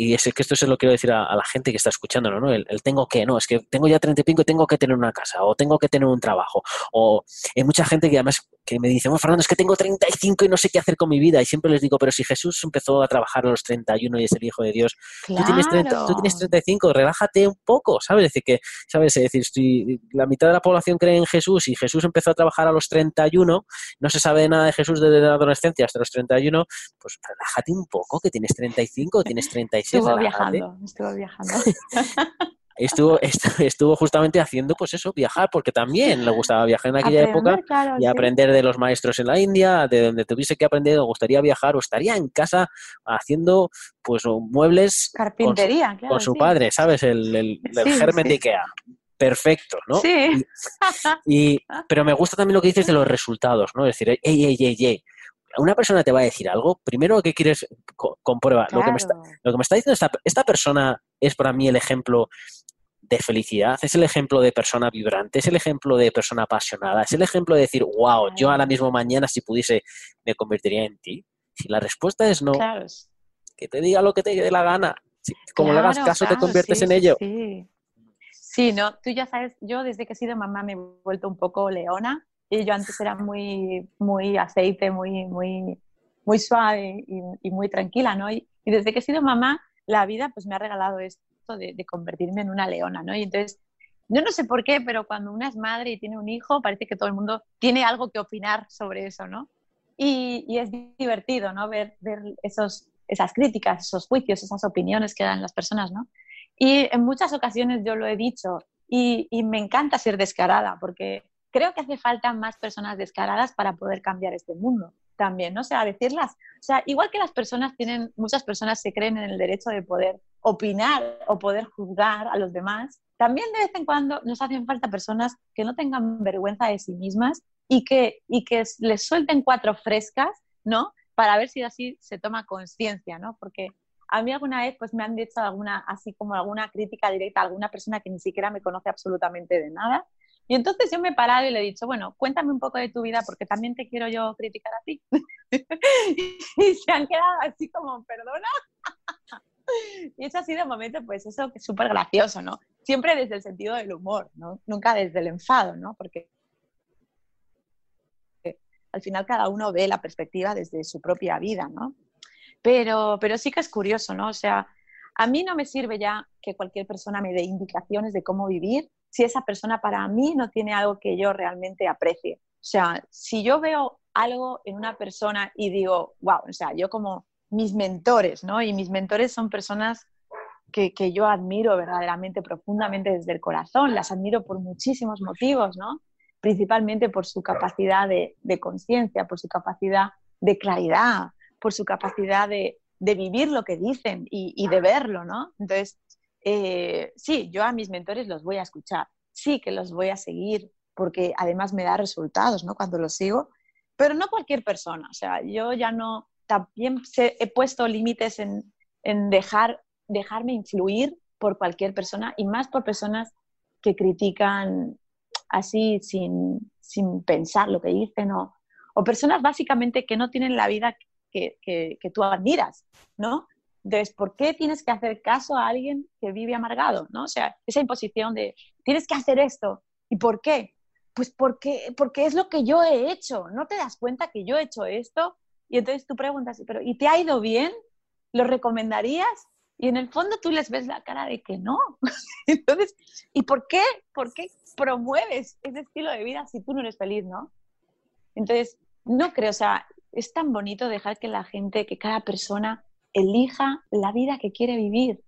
y es que esto se lo quiero decir a, la gente que está escuchando, ¿no? El, tengo que, no, es que tengo ya 35 y tengo que tener una casa, o tengo que tener un trabajo, o hay mucha gente que además que me dice, bueno, Fernando, es que tengo 35 y no sé qué hacer con mi vida, y siempre les digo, pero si Jesús empezó a trabajar a los 31 y es el Hijo de Dios, tú, tienes 30, tú tienes 35, relájate un poco, ¿sabes? Es decir, que, ¿sabes? Es decir, si la mitad de la población cree en Jesús y Jesús empezó a trabajar a los 31, no se sabe nada de Jesús desde la adolescencia hasta los 31, pues relájate un poco, que tienes 35 o tienes 36 Estuvo viajando, estuvo viajando. estuvo, estuvo justamente haciendo pues eso, viajar, porque también le gustaba viajar en aquella época y aprender de los maestros en la India, de donde tuviese que aprender, o gustaría viajar, o estaría en casa haciendo pues muebles Carpintería, con, su, padre, ¿sabes? El, el, germen de Ikea. Perfecto, ¿no? Sí. Y, pero me gusta también lo que dices de los resultados, ¿no? Es decir, ey, ey, ey, ey, una persona te va a decir algo, primero que quieres comprueba. Lo, que me está, lo que me está diciendo esta, esta persona es para mí el ejemplo de felicidad, es el ejemplo de persona vibrante, es el ejemplo de persona apasionada, es el ejemplo de decir, wow, yo ahora mismo mañana si pudiese me convertiría en ti. Si la respuesta es no, que te diga lo que te dé la gana. como le hagas caso, te conviertes en ello. Sí. sí, no, tú ya sabes, yo desde que he sido mamá me he vuelto un poco leona y yo antes era muy, muy aceite, muy, muy, muy suave y, muy tranquila, ¿no? Y, desde que he sido mamá, la vida pues me ha regalado esto de, convertirme en una leona, ¿no? Y entonces, yo no sé por qué, pero cuando una es madre y tiene un hijo, parece que todo el mundo tiene algo que opinar sobre eso, ¿no? Y, es divertido, ¿no? Ver, esos, esas críticas, esos juicios, esas opiniones que dan las personas, ¿no? Y en muchas ocasiones yo lo he dicho y me encanta ser descarada porque creo que hace falta más personas descaradas para poder cambiar este mundo también, ¿no? O sea, decirlas, o sea, igual que las personas tienen, muchas personas se creen en el derecho de poder opinar o poder juzgar a los demás, también de vez en cuando nos hacen falta personas que no tengan vergüenza de sí mismas y que, y que les suelten cuatro frescas, ¿no? Para ver si así se toma conciencia, ¿no? Porque a mí alguna vez pues me han dicho alguna, así como alguna crítica directa a alguna persona que ni siquiera me conoce absolutamente de nada y entonces yo me he parado y le he dicho, bueno, cuéntame un poco de tu vida porque también te quiero yo criticar a ti. y se han quedado así como, perdona. y eso ha sido un momento, pues eso es súper gracioso, ¿no? Siempre desde el sentido del humor, ¿no? Nunca desde el enfado, ¿no? Porque al final cada uno ve la perspectiva desde su propia vida, ¿no? Pero, pero sí que es curioso, ¿no? O sea, a mí no me sirve ya que cualquier persona me dé indicaciones de cómo vivir si esa persona para mí no tiene algo que yo realmente aprecie. O sea, si yo veo algo en una persona y digo, wow, o sea, yo como mis mentores, ¿no? Y mis mentores son personas que, que, yo admiro verdaderamente, profundamente desde el corazón, las admiro por muchísimos motivos, ¿no? Principalmente por su capacidad de, de conciencia, por su capacidad de claridad, por su capacidad de, de vivir lo que dicen y, y, de verlo, ¿no? Entonces, eh, sí, yo a mis mentores los voy a escuchar, sí que los voy a seguir, porque además me da resultados, ¿no? Cuando los sigo, pero no cualquier persona, o sea, yo ya no, también he puesto límites en, dejar, dejarme influir por cualquier persona y más por personas que critican así sin, pensar lo que dicen o, o, personas básicamente que no tienen la vida que, que, que tú admiras, ¿no? Entonces, ¿por qué tienes que hacer caso a alguien que vive amargado? ¿no? O sea, esa imposición de, tienes que hacer esto. ¿Y por qué? Pues porque, porque es lo que yo he hecho. ¿No te das cuenta que yo he hecho esto? Y entonces tú preguntas, ¿pero ¿y te ha ido bien? ¿Lo recomendarías? Y en el fondo tú les ves la cara de que no. entonces, ¿y por qué? ¿Por qué promueves ese estilo de vida si tú no eres feliz, no? Entonces, no creo, o sea, es tan bonito dejar que la gente, que cada persona elija la vida que quiere vivir.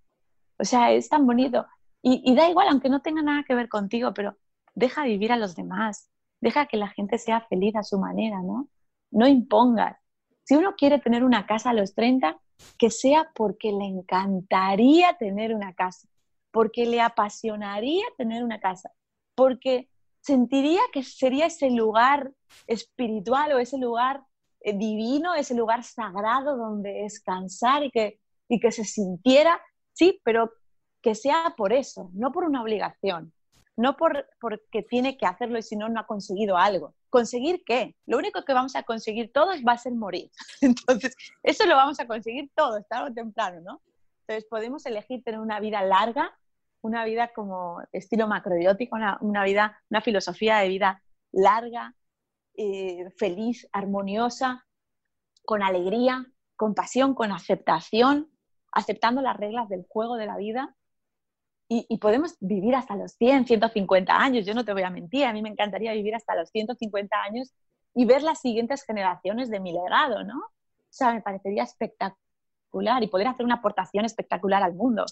O sea, es tan bonito. Y, da igual, aunque no tenga nada que ver contigo, pero deja vivir a los demás. Deja que la gente sea feliz a su manera, ¿no? No impongas. Si uno quiere tener una casa a los 30, que sea porque le encantaría tener una casa, porque le apasionaría tener una casa, porque sentiría que sería ese lugar espiritual o ese lugar divino, ese lugar sagrado donde descansar y que, y que se sintiera, sí, pero que sea por eso, no por una obligación, no por, porque tiene que hacerlo y si no, no ha conseguido algo. ¿Conseguir qué? Lo único que vamos a conseguir todos va a ser morir. Entonces, eso lo vamos a conseguir todos, tarde o temprano, ¿no? Entonces, podemos elegir tener una vida larga, una vida como estilo macrobiótico, una, una vida, una filosofía de vida larga, eh, feliz, armoniosa, con alegría, con pasión, con aceptación, aceptando las reglas del juego de la vida. Y, podemos vivir hasta los 100, 150 años, yo no te voy a mentir, a mí me encantaría vivir hasta los 150 años y ver las siguientes generaciones de mi legado, ¿no? O sea, me parecería espectacular y poder hacer una aportación espectacular al mundo,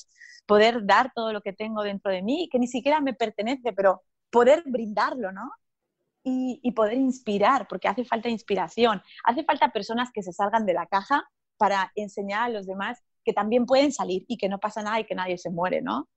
poder dar todo lo que tengo dentro de mí, que ni siquiera me pertenece, pero poder brindarlo, ¿no? Y, poder inspirar, porque hace falta inspiración, hace falta personas que se salgan de la caja para enseñar a los demás que también pueden salir y que no pasa nada y que nadie se muere, ¿no?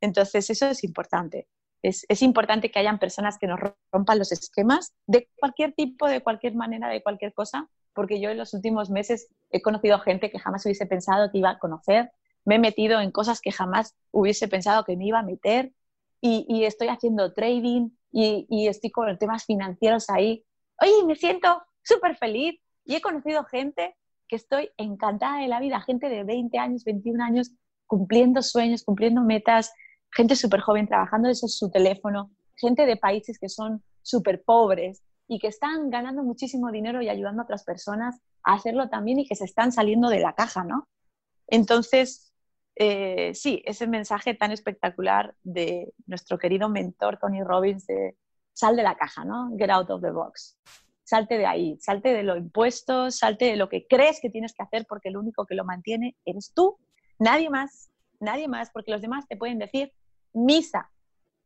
Entonces, eso es importante. Es, es, importante que hayan personas que nos rompan los esquemas de cualquier tipo, de cualquier manera, de cualquier cosa, porque yo en los últimos meses he conocido gente que jamás hubiese pensado que iba a conocer, me he metido en cosas que jamás hubiese pensado que me iba a meter y, y estoy haciendo trading y, estoy con temas financieros ahí. Oye, me siento súper feliz y he conocido gente que estoy encantada de la vida, gente de 20 años, 21 años, cumpliendo sueños, cumpliendo metas, gente súper joven trabajando desde su teléfono, gente de países que son súper pobres y que están ganando muchísimo dinero y ayudando a otras personas a hacerlo también y que se están saliendo de la caja, ¿no? Entonces, eh, sí, ese mensaje tan espectacular de nuestro querido mentor Tony Robbins de sal de la caja, ¿no? Get out of the box. Salte de ahí, salte de los impuestos, salte de lo que crees que tienes que hacer porque el único que lo mantiene eres tú, nadie más, nadie más, porque los demás te pueden decir misa,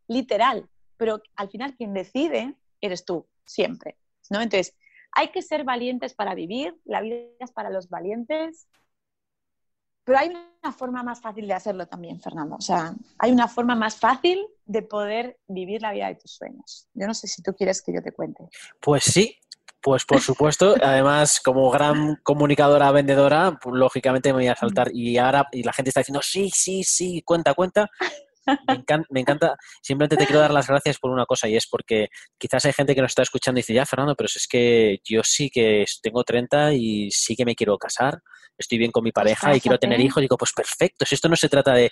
literal, pero al final quien decide eres tú, siempre, ¿no? Entonces, hay que ser valientes para vivir, la vida es para los valientes, pero hay una forma más fácil de hacerlo también, Fernando. O sea, hay una forma más fácil de poder vivir la vida de tus sueños. Yo no sé si tú quieres que yo te cuente. Pues sí, pues por supuesto, además como gran comunicadora vendedora, pues, lógicamente me voy a saltar y ahora y la gente está diciendo sí, sí, sí, cuenta, cuenta. Me encanta, me encanta, simplemente te quiero dar las gracias por una cosa y es porque quizás hay gente que nos está escuchando y dice, ya Fernando, pero es que yo sí que tengo 30 y sí que me quiero casar estoy bien con mi pareja y quiero tener hijos, digo, pues perfecto. Si esto no se trata de,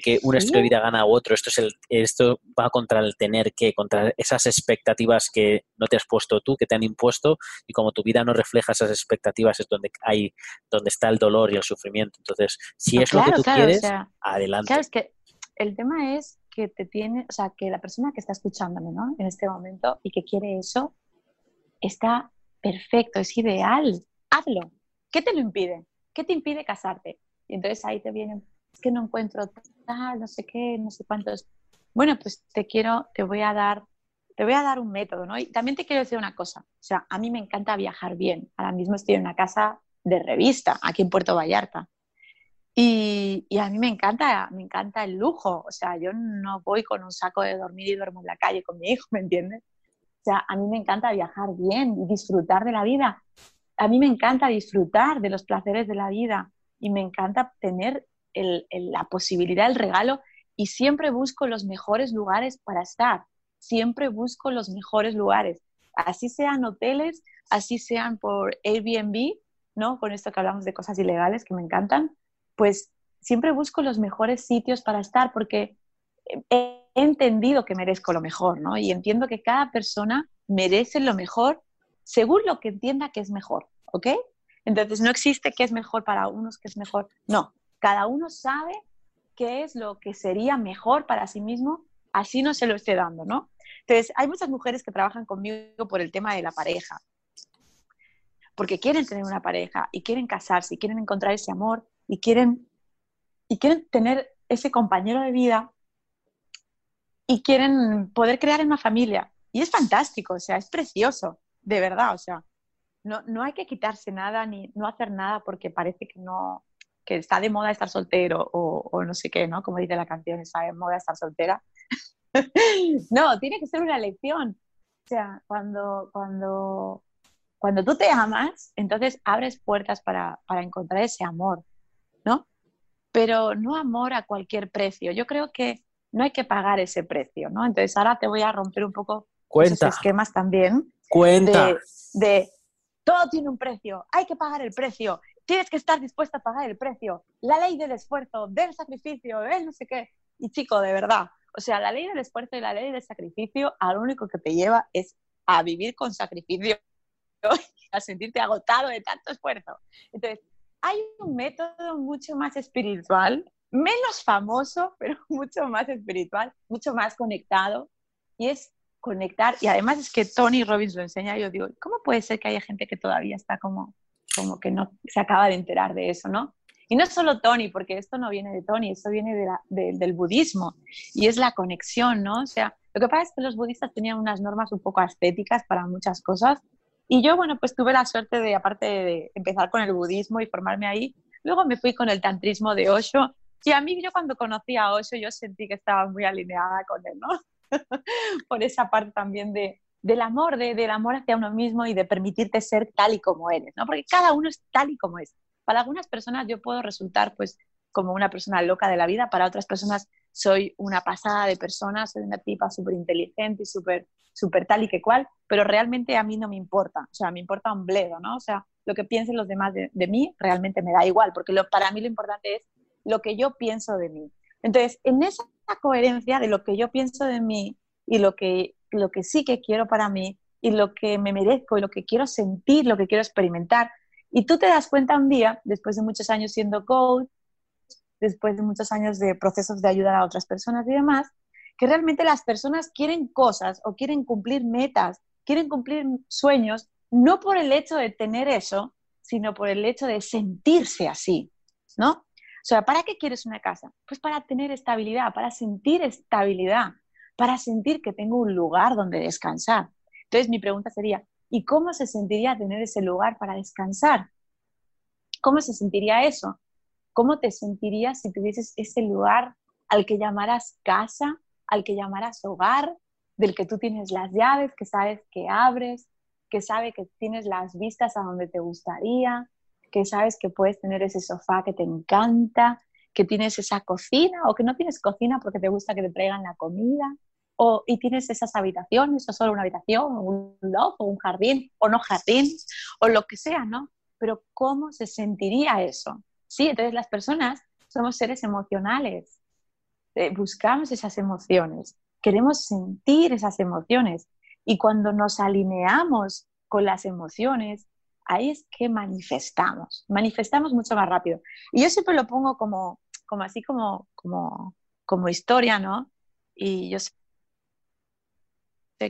que un estilo de vida gana a otro, esto, es el, esto va contra el tener que, contra esas expectativas que no te has puesto tú, que te han impuesto, y como tu vida no refleja esas expectativas, es donde hay, donde está el dolor y el sufrimiento. Entonces, si es lo que tú quieres, adelante. Claro, es que el tema es que te tiene, o sea, que la persona que está escuchándome, ¿no? En este momento y que quiere eso, está perfecto, es ideal. Hazlo. ¿Qué te lo impide? ¿Qué te impide casarte? Y entonces ahí te vienen, es que no encuentro tal, no sé qué, no sé cuántos. Bueno, pues te quiero, te voy a dar, te voy a dar un método, ¿no? Y también te quiero decir una cosa, o sea, a mí me encanta viajar bien. Ahora mismo estoy en una casa de revista, aquí en Puerto Vallarta. Y, y, a mí me encanta, me encanta el lujo. O sea, yo no voy con un saco de dormir y duermo en la calle con mi hijo, ¿me entiendes? O sea, a mí me encanta viajar bien y disfrutar de la vida a mí me encanta disfrutar de los placeres de la vida y me encanta tener la posibilidad, el regalo y siempre busco los mejores lugares para estar, siempre busco los mejores lugares, así sean hoteles, así sean por Airbnb, ¿no? Con esto que hablamos de cosas ilegales que me encantan, pues siempre busco los mejores sitios para estar porque he entendido que merezco lo mejor, ¿no? Y entiendo que cada persona merece lo mejor según lo que entienda que es mejor, ¿ok? Entonces no existe qué es mejor para unos, qué es mejor. No, cada uno sabe qué es lo que sería mejor para sí mismo, así no se lo esté dando, ¿no? Entonces, hay muchas mujeres que trabajan conmigo por el tema de la pareja, porque quieren tener una pareja y quieren casarse y quieren encontrar ese amor y quieren, y quieren tener ese compañero de vida y quieren poder crear una familia. Y es fantástico, o sea, es precioso, de verdad, o sea, no, no hay que quitarse nada ni no hacer nada porque parece que no, que está de moda estar soltero o, o, no sé qué, ¿no? Como dice la canción, está de moda estar soltera. no, tiene que ser una elección. O sea, cuando, cuando, cuando tú te amas, entonces abres puertas para, para encontrar ese amor, ¿no? Pero no amor a cualquier precio. Yo creo que no hay que pagar ese precio, ¿no? Entonces ahora te voy a romper un poco Cuenta. esos esquemas también. Cuenta. De, de todo tiene un precio, hay que pagar el precio, tienes que estar dispuesta a pagar el precio, la ley del esfuerzo, del sacrificio, del no sé qué. Y chico, de verdad, o sea, la ley del esfuerzo y la ley del sacrificio, a lo único que te lleva es a vivir con sacrificio, a sentirte agotado de tanto esfuerzo. Entonces, hay un método mucho más espiritual, menos famoso, pero mucho más espiritual, mucho más conectado, y es conectar, y además es que Tony Robbins lo enseña, yo digo, ¿cómo puede ser que haya gente que todavía está como, como que no se acaba de enterar de eso, ¿no? Y no solo Tony, porque esto no viene de Tony, esto viene del budismo y es la conexión, ¿no? O sea, lo que pasa es que los budistas tenían unas normas un poco estéticas para muchas cosas y yo, bueno, pues tuve la suerte de, aparte de empezar con el budismo y formarme ahí, luego me fui con el tantrismo de Osho y a mí yo cuando conocí a Osho yo sentí que estaba muy alineada con él, ¿no? Por esa parte también de, del amor, de, del amor hacia uno mismo y de permitirte ser tal y como eres, ¿no? Porque cada uno es tal y como es. Para algunas personas yo puedo resultar pues como una persona loca de la vida, para otras personas soy una pasada de persona, soy una tipa súper inteligente y súper super tal y que cual, pero realmente a mí no me importa, o sea, me importa un bledo, ¿no? O sea, lo que piensen los demás de, de mí realmente me da igual, porque lo, para mí lo importante es lo que yo pienso de mí. Entonces, en esa coherencia de lo que yo pienso de mí y lo que, lo que sí que quiero para mí y lo que me merezco y lo que quiero sentir, lo que quiero experimentar, y tú te das cuenta un día, después de muchos años siendo coach, después de muchos años de procesos de ayudar a otras personas y demás, que realmente las personas quieren cosas o quieren cumplir metas, quieren cumplir sueños, no por el hecho de tener eso, sino por el hecho de sentirse así, ¿no? O sea, ¿para qué quieres una casa? Pues para tener estabilidad, para sentir estabilidad, para sentir que tengo un lugar donde descansar. Entonces mi pregunta sería, ¿Y cómo se sentiría tener ese lugar para descansar? ¿Cómo se sentiría eso? ¿Cómo te sentirías si tuvieses ese lugar al que llamaras casa, al que llamaras hogar, del que tú tienes las llaves, que sabes que abres, que sabe que tienes las vistas a donde te gustaría, que sabes que puedes tener ese sofá que te encanta, que tienes esa cocina o que no tienes cocina porque te gusta que te traigan la comida, o, y tienes esas habitaciones, o solo una habitación, o un loft, o un jardín, o no jardín, o lo que sea, ¿no? Pero ¿cómo se sentiría eso? Sí, entonces las personas somos seres emocionales, eh, buscamos esas emociones, queremos sentir esas emociones, y cuando nos alineamos con las emociones, ahí es que manifestamos, manifestamos mucho más rápido. Y yo siempre lo pongo como, como así como, como, como historia, ¿no? Y yo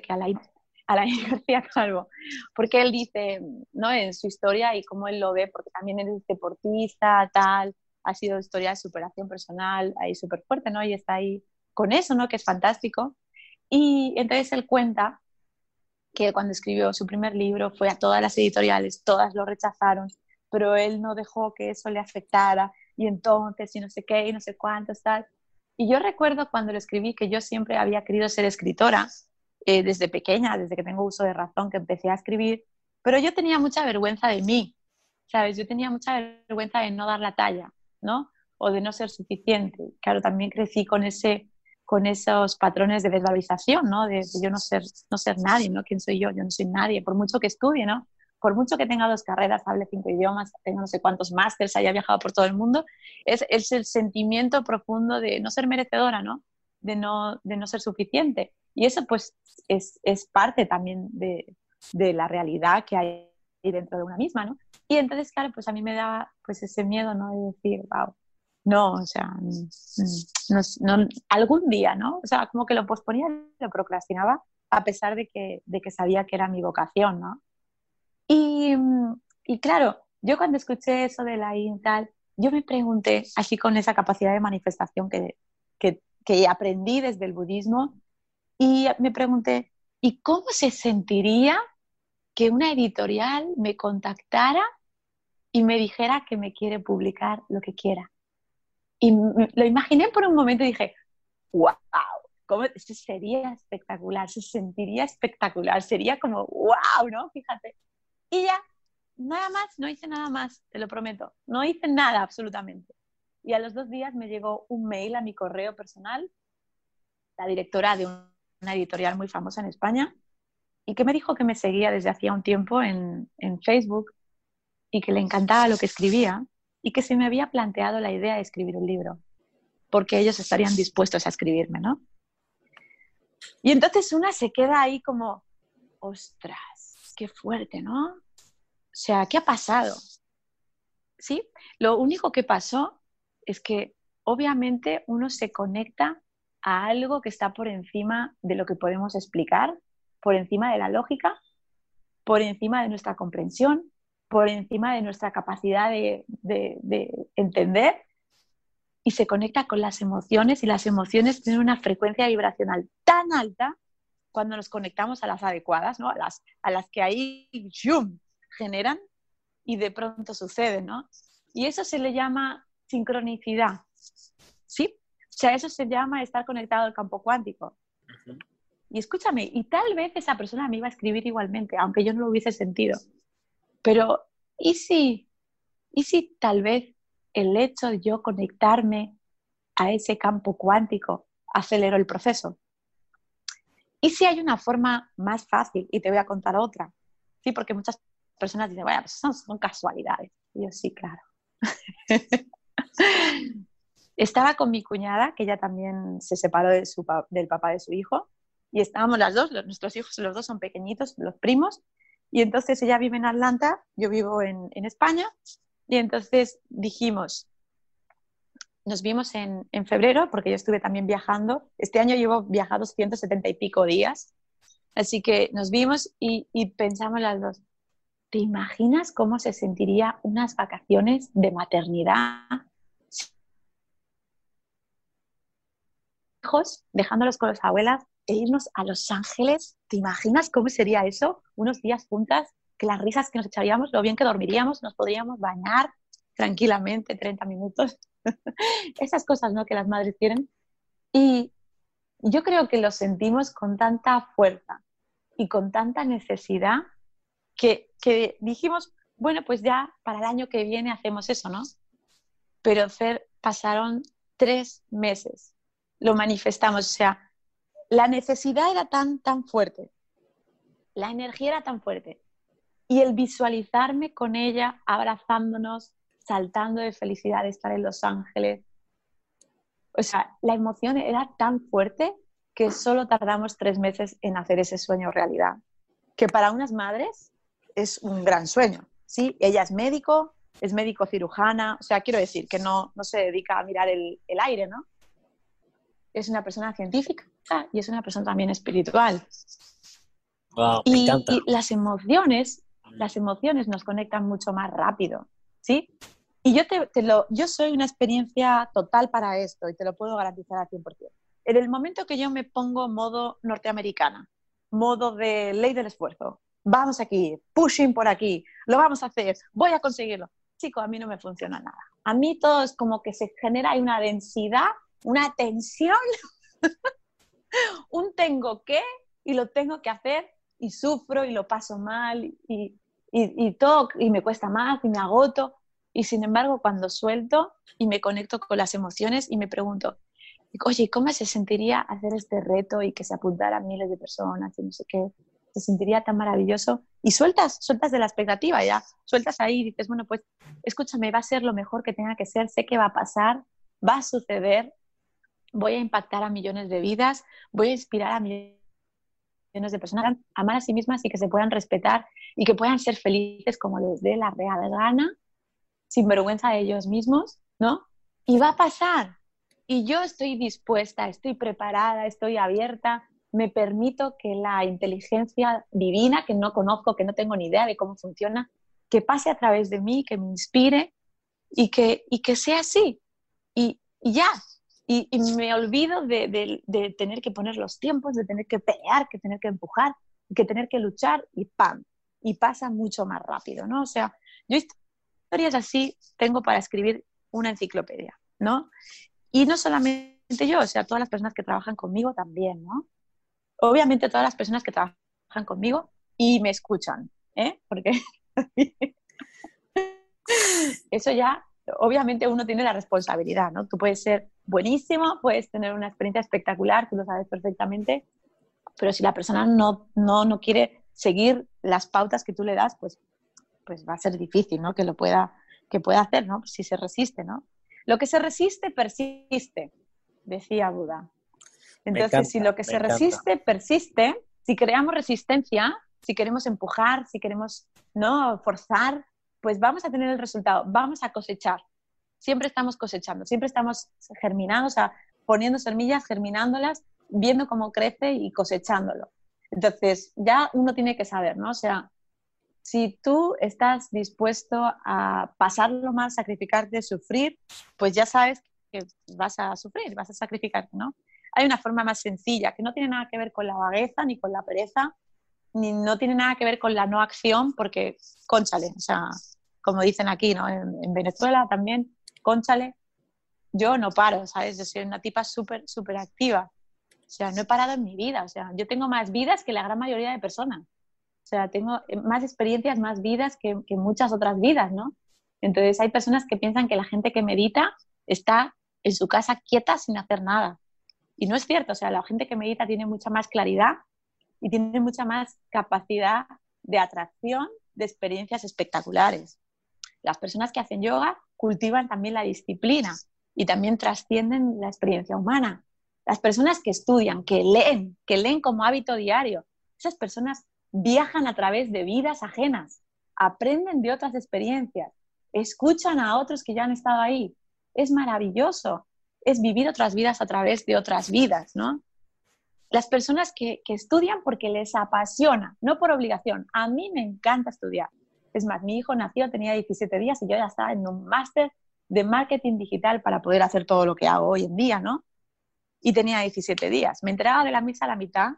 que Alain, Alain García Calvo, porque él dice, ¿no? En su historia y cómo él lo ve, porque también es deportista, tal, ha sido historia de superación personal, ahí súper fuerte, ¿no? Y está ahí con eso, ¿no? Que es fantástico. Y entonces él cuenta que cuando escribió su primer libro fue a todas las editoriales, todas lo rechazaron, pero él no dejó que eso le afectara y entonces y no sé qué y no sé cuántos tal. Y yo recuerdo cuando lo escribí que yo siempre había querido ser escritora eh, desde pequeña, desde que tengo uso de razón, que empecé a escribir, pero yo tenía mucha vergüenza de mí, ¿sabes? Yo tenía mucha vergüenza de no dar la talla, ¿no? O de no ser suficiente. Claro, también crecí con ese con esos patrones de desvalorización, ¿no? De, yo no ser, no ser nadie, ¿no? ¿Quién soy yo? Yo no soy nadie, por mucho que estudie, ¿no? por mucho que tenga dos carreras, hable cinco idiomas, tenga no sé cuántos másters, haya viajado por todo el mundo, es, es, el sentimiento profundo de no ser merecedora, ¿no? De no, ser suficiente. Y eso pues es, parte también de, de, la realidad que hay dentro de una misma, ¿no? Y entonces, claro, pues a mí me da pues ese miedo, ¿no? De decir, wow, no, o sea, no, no, algún día, ¿no? O sea, como que lo posponía, lo procrastinaba, a pesar de que, de que sabía que era mi vocación, ¿no? Y, y claro, yo cuando escuché eso de la tal, yo me pregunté, así con esa capacidad de manifestación que, que, que aprendí desde el budismo, y me pregunté, ¿y cómo se sentiría que una editorial me contactara y me dijera que me quiere publicar lo que quiera? Y lo imaginé por un momento y dije, wow, ¿cómo? Eso sería espectacular, se sentiría espectacular, sería como, wow, ¿no? Fíjate. Y ya, nada más, no hice nada más, te lo prometo, no hice nada absolutamente. Y a los dos días me llegó un mail a mi correo personal, la directora de una editorial muy famosa en España, y que me dijo que me seguía desde hacía un tiempo en, en Facebook y que le encantaba lo que escribía y que se me había planteado la idea de escribir un libro, porque ellos estarían dispuestos a escribirme, ¿no? Y entonces una se queda ahí como, ostras, qué fuerte, ¿no? O sea, ¿qué ha pasado? ¿Sí? Lo único que pasó es que obviamente uno se conecta a algo que está por encima de lo que podemos explicar, por encima de la lógica, por encima de nuestra comprensión, por encima de nuestra capacidad de, entender y se conecta con las emociones y las emociones tienen una frecuencia vibracional tan alta cuando nos conectamos a las adecuadas, ¿no? a, las, a las que ahí generan y de pronto sucede. ¿no? Y eso se le llama sincronicidad. ¿Sí? O sea, eso se llama estar conectado al campo cuántico. Y escúchame, y tal vez esa persona me iba a escribir igualmente, aunque yo no lo hubiese sentido. Pero, ¿y si, ¿y si tal vez el hecho de yo conectarme a ese campo cuántico aceleró el proceso? ¿Y si hay una forma más fácil? Y te voy a contar otra. Sí, porque muchas personas dicen, bueno, pues son, casualidades. Yo sí, claro. Estaba con mi cuñada, que ella también se separó del papá de su hijo, y estábamos las dos, nuestros hijos los dos son pequeñitos, los primos, y entonces ella vive en Atlanta, yo vivo en, España, y entonces dijimos, nos vimos en, febrero, porque yo estuve también viajando. Este año llevo viajados 170 y pico días. Así que nos vimos y, y, pensamos las dos, ¿te imaginas cómo se sentiría unas vacaciones de maternidad? Hijos, dejándolos con las abuelas, e irnos a Los Ángeles. ¿Te imaginas cómo sería eso? Unos días juntas, que las risas que nos echaríamos, lo bien que dormiríamos, nos podríamos bañar tranquilamente 30 minutos. Esas cosas ¿no? que las madres quieren. Y yo creo que lo sentimos con tanta fuerza y con tanta necesidad que, que dijimos, bueno, pues ya para el año que viene hacemos eso, ¿no? Pero Fer, pasaron tres meses, lo manifestamos, o sea, la necesidad era tan, tan fuerte, la energía era tan fuerte. Y el visualizarme con ella, abrazándonos, saltando de felicidad de estar en Los Ángeles. O sea, la emoción era tan fuerte que solo tardamos tres meses en hacer ese sueño realidad. Que para unas madres es un gran sueño. ¿sí? Ella es médico, es médico cirujana, o sea, quiero decir que no, no se dedica a mirar el, el aire, ¿no? Es una persona científica y es una persona también espiritual. y, las emociones, las emociones nos conectan mucho más rápido, ¿sí? Y yo, te, lo, yo soy una experiencia total para esto y te lo puedo garantizar al 100%. En el momento que yo me pongo modo norteamericana, modo de ley del esfuerzo, vamos aquí, pushing por aquí, lo vamos a hacer, voy a conseguirlo. Chico, a mí no me funciona nada. A mí todo es como que se genera una densidad, una tensión un tengo que y lo tengo que hacer y sufro y lo paso mal y, y, todo y me cuesta más y me agoto. Y sin embargo, cuando suelto y me conecto con las emociones y me pregunto, oye, ¿cómo se sentiría hacer este reto y que se apuntara a miles de personas y no sé qué? se sentiría tan maravilloso. Y sueltas, sueltas de la expectativa, ya, sueltas ahí y dices, bueno, pues escúchame, va a ser lo mejor que tenga que ser, sé que va a pasar, va a suceder, voy a impactar a millones de vidas, voy a inspirar a millones de personas a amar a sí mismas y que se puedan respetar y que puedan ser felices como les dé la real gana, sin vergüenza de ellos mismos, ¿no? Y va a pasar. Y yo estoy dispuesta, estoy preparada, estoy abierta, me permito que la inteligencia divina, que no conozco, que no tengo ni idea de cómo funciona, que pase a través de mí, que me inspire y que, y que sea así. Y, ya, y, me olvido de, tener que poner los tiempos, de tener que pelear, que tener que empujar, que tener que luchar y ¡pam! Y pasa mucho más rápido, ¿no? O sea, yo historias así tengo para escribir una enciclopedia, ¿no? Y no solamente yo, o sea, todas las personas que trabajan conmigo también, ¿no? Obviamente todas las personas que trabajan conmigo y me escuchan, ¿eh? Porque eso ya, obviamente uno tiene la responsabilidad, ¿no? Tú puedes ser buenísimo, puedes tener una experiencia espectacular, tú lo sabes perfectamente, pero si la persona no, no, no quiere seguir las pautas que tú le das, pues, pues va a ser difícil, ¿no? Que lo pueda, que pueda hacer, ¿no? Si se resiste, ¿no? Lo que se resiste, persiste, decía Buda. Entonces, si lo que se resiste, persiste, si creamos resistencia, si queremos empujar, si queremos no forzar, pues vamos a tener el resultado, vamos a cosechar. Siempre estamos cosechando, siempre estamos germinando, o sea, poniendo semillas, germinándolas, viendo cómo crece y cosechándolo. Entonces, ya uno tiene que saber, ¿no? O sea, si tú estás dispuesto a pasarlo mal, sacrificarte, sufrir, pues ya sabes que vas a sufrir, vas a sacrificarte, ¿no? Hay una forma más sencilla que no tiene nada que ver con la vagueza ni con la pereza, no tiene nada que ver con la no acción, porque, conchale, o sea, como dicen aquí, ¿no? En, Venezuela también, conchale, yo no paro, ¿sabes? Yo soy una tipa súper, súper activa. O sea, no he parado en mi vida. O sea, yo tengo más vidas que la gran mayoría de personas. O sea, tengo más experiencias, más vidas que, que muchas otras vidas, ¿no? Entonces, hay personas que piensan que la gente que medita está en su casa quieta sin hacer nada. Y no es cierto, o sea, la gente que medita tiene mucha más claridad y tiene mucha más capacidad de atracción de experiencias espectaculares. Las personas que hacen yoga cultivan también la disciplina y también trascienden la experiencia humana. Las personas que estudian, que leen, que leen como hábito diario, esas personas viajan a través de vidas ajenas, aprenden de otras experiencias, escuchan a otros que ya han estado ahí. Es maravilloso, es vivir otras vidas a través de otras vidas, ¿no? Las personas que, estudian porque les apasiona, no por obligación. A mí me encanta estudiar. Es más, mi hijo nació, tenía 17 días y yo ya estaba en un máster de marketing digital para poder hacer todo lo que hago hoy en día, ¿no? Y tenía 17 días. Me enteraba de la misa a la mitad,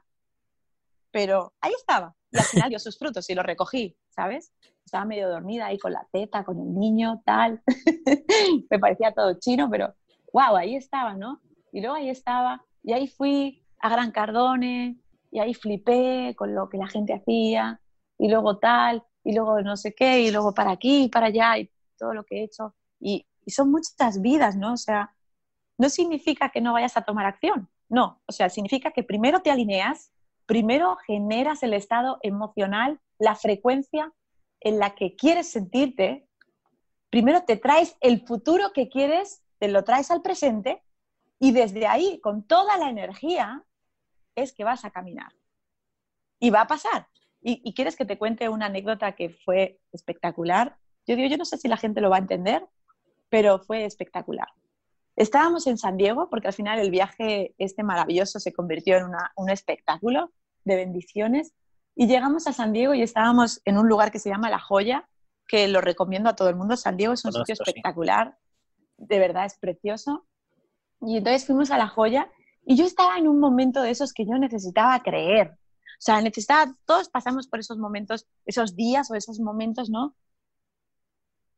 pero ahí estaba. Y al final dio sus frutos y los recogí, ¿sabes? Estaba medio dormida ahí con la teta, con el niño, tal. me parecía todo chino, pero wow, ahí estaba, ¿no? Y luego ahí estaba, y ahí fui a Gran Cardone y ahí flipé con lo que la gente hacía y luego tal y luego no sé qué y luego para aquí y para allá y todo lo que he hecho. Y, son muchas vidas, ¿no? O sea, no significa que no vayas a tomar acción, no, o sea, significa que primero te alineas, primero generas el estado emocional, la frecuencia en la que quieres sentirte, primero te traes el futuro que quieres, te lo traes al presente y desde ahí, con toda la energía, es que vas a caminar. Y va a pasar. Y, quieres que te cuente una anécdota que fue espectacular. Yo digo, yo no sé si la gente lo va a entender, pero fue espectacular. Estábamos en San Diego porque al final el viaje este maravilloso se convirtió en un espectáculo de bendiciones y llegamos a San Diego y estábamos en un lugar que se llama La Joya, que lo recomiendo a todo el mundo. San Diego es un sitio espectacular, de verdad es precioso. Y entonces fuimos a La Joya y yo estaba en un momento de esos que yo necesitaba creer. O sea, necesitaba, todos pasamos por esos momentos, esos días o esos momentos, ¿no?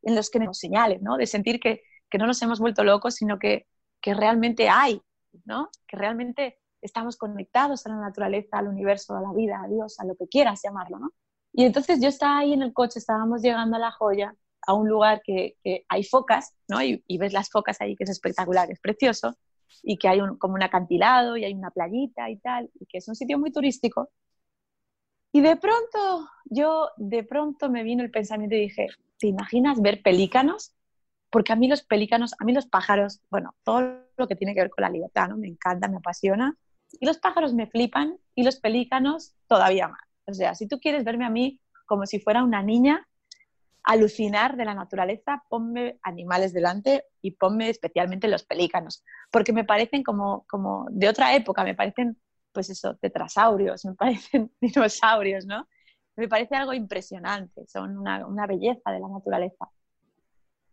En los que nos señalen, ¿no? De sentir que, que no nos hemos vuelto locos, sino que, que realmente hay, ¿no? Que realmente estamos conectados a la naturaleza, al universo, a la vida, a Dios, a lo que quieras llamarlo, ¿no? Y entonces yo estaba ahí en el coche, estábamos llegando a La Joya, a un lugar que, que hay focas, ¿no? Y, y, ves las focas ahí, que es espectacular, es precioso y que hay un, como un acantilado y hay una playita y tal, y que es un sitio muy turístico. Y de pronto, yo, de pronto me vino el pensamiento y dije, ¿te imaginas ver pelícanos? Porque a mí los pelícanos, a mí los pájaros, bueno, todo lo que tiene que ver con la libertad, ¿no? Me encanta, me apasiona. Y los pájaros me flipan y los pelícanos todavía más. O sea, si tú quieres verme a mí como si fuera una niña, alucinar de la naturaleza, ponme animales delante y ponme especialmente los pelícanos, porque me parecen como, como de otra época, me parecen, pues eso, tetrasaurios, me parecen dinosaurios, ¿no? Me parece algo impresionante, son una, una belleza de la naturaleza.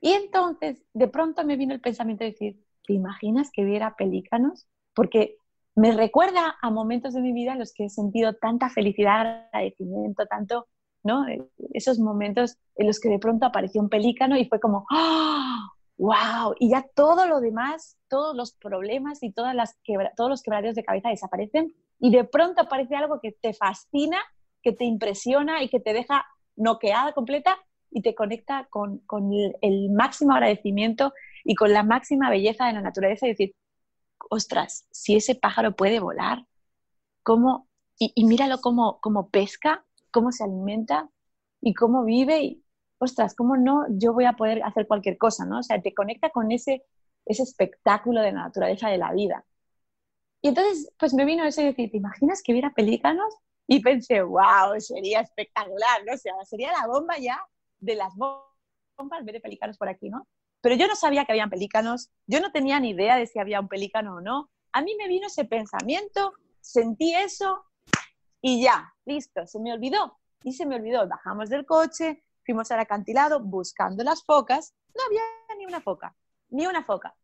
Y entonces, de pronto me vino el pensamiento de decir, ¿te imaginas que viera pelícanos? Porque me recuerda a momentos de mi vida en los que he sentido tanta felicidad, agradecimiento, tanto ¿no? Esos momentos en los que de pronto apareció un pelícano y fue como, ¡ah! ¡Wow! Y ya todo lo demás, todos los problemas y todas las todos los quebraderos de cabeza desaparecen y de pronto aparece algo que te fascina, que te impresiona y que te deja noqueada completa y te conecta con, con el, máximo agradecimiento y con la máxima belleza de la naturaleza y decir, ostras, si ese pájaro puede volar, ¿cómo? Y, y míralo cómo, cómo pesca, cómo se alimenta y cómo vive y, ostras, cómo no yo voy a poder hacer cualquier cosa, ¿no? O sea, te conecta con ese, ese espectáculo de la naturaleza de la vida. Y entonces, pues me vino ese decir, ¿te imaginas que hubiera pelícanos? Y pensé, wow, sería espectacular, ¿no? O sea, sería la bomba ya de las bombas ver pelícanos por aquí, ¿no? Pero yo no sabía que habían pelícanos, yo no tenía ni idea de si había un pelícano o no. A mí me vino ese pensamiento, sentí eso y ya, listo, se me olvidó. Y se me olvidó, bajamos del coche, fuimos al acantilado buscando las focas, no había ni una foca, ni una foca.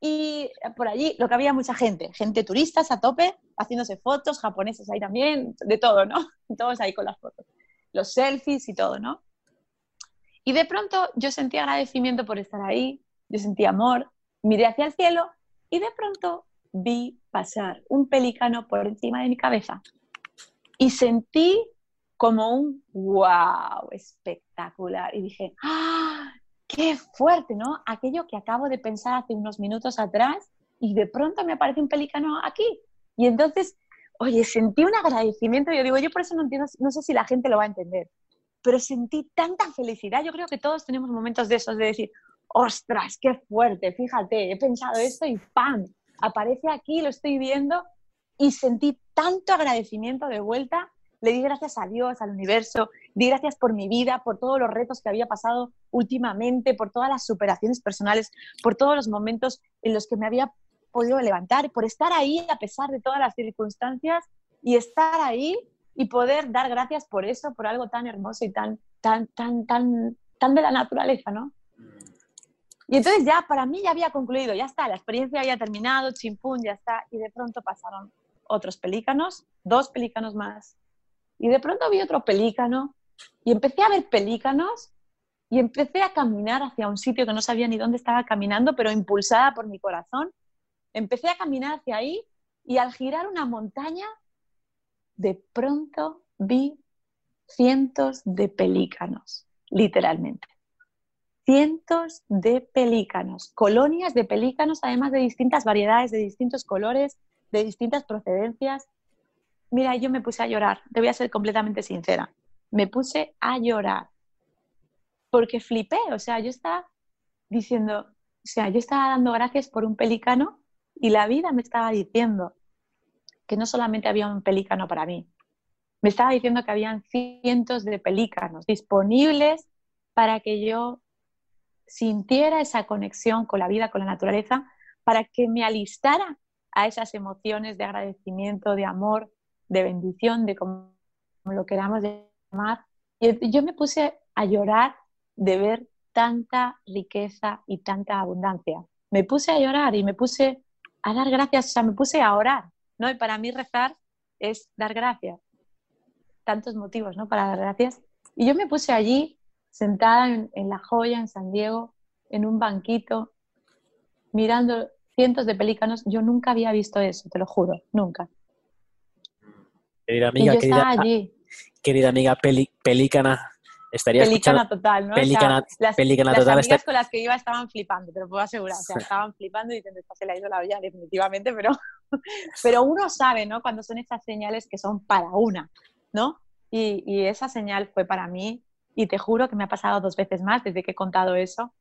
Y por allí lo que había mucha gente, gente turistas a tope, haciéndose fotos, japoneses ahí también, de todo, ¿no? Todos ahí con las fotos, los selfies y todo, ¿no? Y de pronto yo sentí agradecimiento por estar ahí, yo sentí amor, miré hacia el cielo y de pronto vi pasar un pelícano por encima de mi cabeza y sentí como un wow espectacular. Y dije, ¡ah! ¡Qué fuerte, ¿no? Aquello que acabo de pensar hace unos minutos atrás y de pronto me aparece un pelícano aquí. Y entonces, oye, sentí un agradecimiento. Yo digo, yo por eso no entiendo, no sé si la gente lo va a entender, pero sentí tanta felicidad. Yo creo que todos tenemos momentos de esos, de decir, ostras, qué fuerte, fíjate, he pensado esto y ¡pam! Aparece aquí, lo estoy viendo y sentí tanto agradecimiento de vuelta. Le di gracias a Dios, al universo, di gracias por mi vida, por todos los retos que había pasado últimamente, por todas las superaciones personales, por todos los momentos en los que me había podido levantar, por estar ahí a pesar de todas las circunstancias y estar ahí y poder dar gracias por eso, por algo tan hermoso y tan, tan, tan, tan, tan de la naturaleza, ¿no? Y entonces ya para mí ya había concluido, ya está, la experiencia había terminado, chimpún, ya está, y de pronto pasaron otros pelícanos, dos pelícanos más. Y de pronto vi otro pelícano y empecé a ver pelícanos y empecé a caminar hacia un sitio que no sabía ni dónde estaba caminando, pero impulsada por mi corazón. Empecé a caminar hacia ahí y al girar una montaña, de pronto vi cientos de pelícanos, literalmente. Cientos de pelícanos, colonias de pelícanos, además de distintas variedades, de distintos colores, de distintas procedencias. Mira, yo me puse a llorar, te voy a ser completamente sincera. Me puse a llorar porque flipé, o sea, yo estaba diciendo, o sea, yo estaba dando gracias por un pelícano y la vida me estaba diciendo que no solamente había un pelícano para mí, me estaba diciendo que habían cientos de pelícanos disponibles para que yo sintiera esa conexión con la vida, con la naturaleza, para que me alistara a esas emociones de agradecimiento, de amor, de bendición, de como, lo queramos llamar. Y yo me puse a llorar de ver tanta riqueza y tanta abundancia. Me puse a llorar y me puse a dar gracias, o sea, me puse a orar, ¿no? Y para mí rezar es dar gracias. Tantos motivos, ¿no? Para dar gracias. Y yo me puse allí, sentada en, en La Joya, en San Diego, en un banquito, mirando cientos de pelícanos. Yo nunca había visto eso, te lo juro, nunca. Querida amiga, querida, allí. querida amiga pelícana, estaría pelícana total, ¿no? Pelícana, las, pelícana las total. amigas con las que iba estaban flipando, te lo puedo asegurar. O sea, estaban flipando y diciendo, se le ha ido la olla definitivamente, pero, pero uno sabe, ¿no? Cuando son esas señales que son para una, ¿no? Y, esa señal fue para mí, y te juro que me ha pasado dos veces más desde que he contado eso.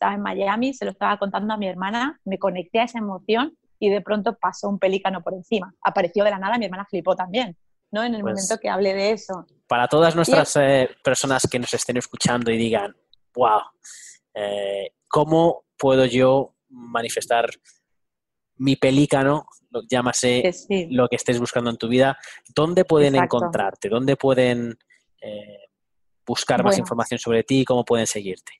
Estaba en Miami, se lo estaba contando a mi hermana, me conecté a esa emoción y de pronto pasó un pelícano por encima. Apareció de la nada, mi hermana flipó también, ¿no? En el pues momento que hablé de eso. Para todas nuestras eh, personas que nos estén escuchando y digan, wow, eh, ¿cómo puedo yo manifestar mi pelícano, lo, llámase lo que estés buscando en tu vida, ¿dónde pueden encontrarte? ¿Dónde pueden eh, buscar más información sobre ti? ¿Cómo pueden seguirte?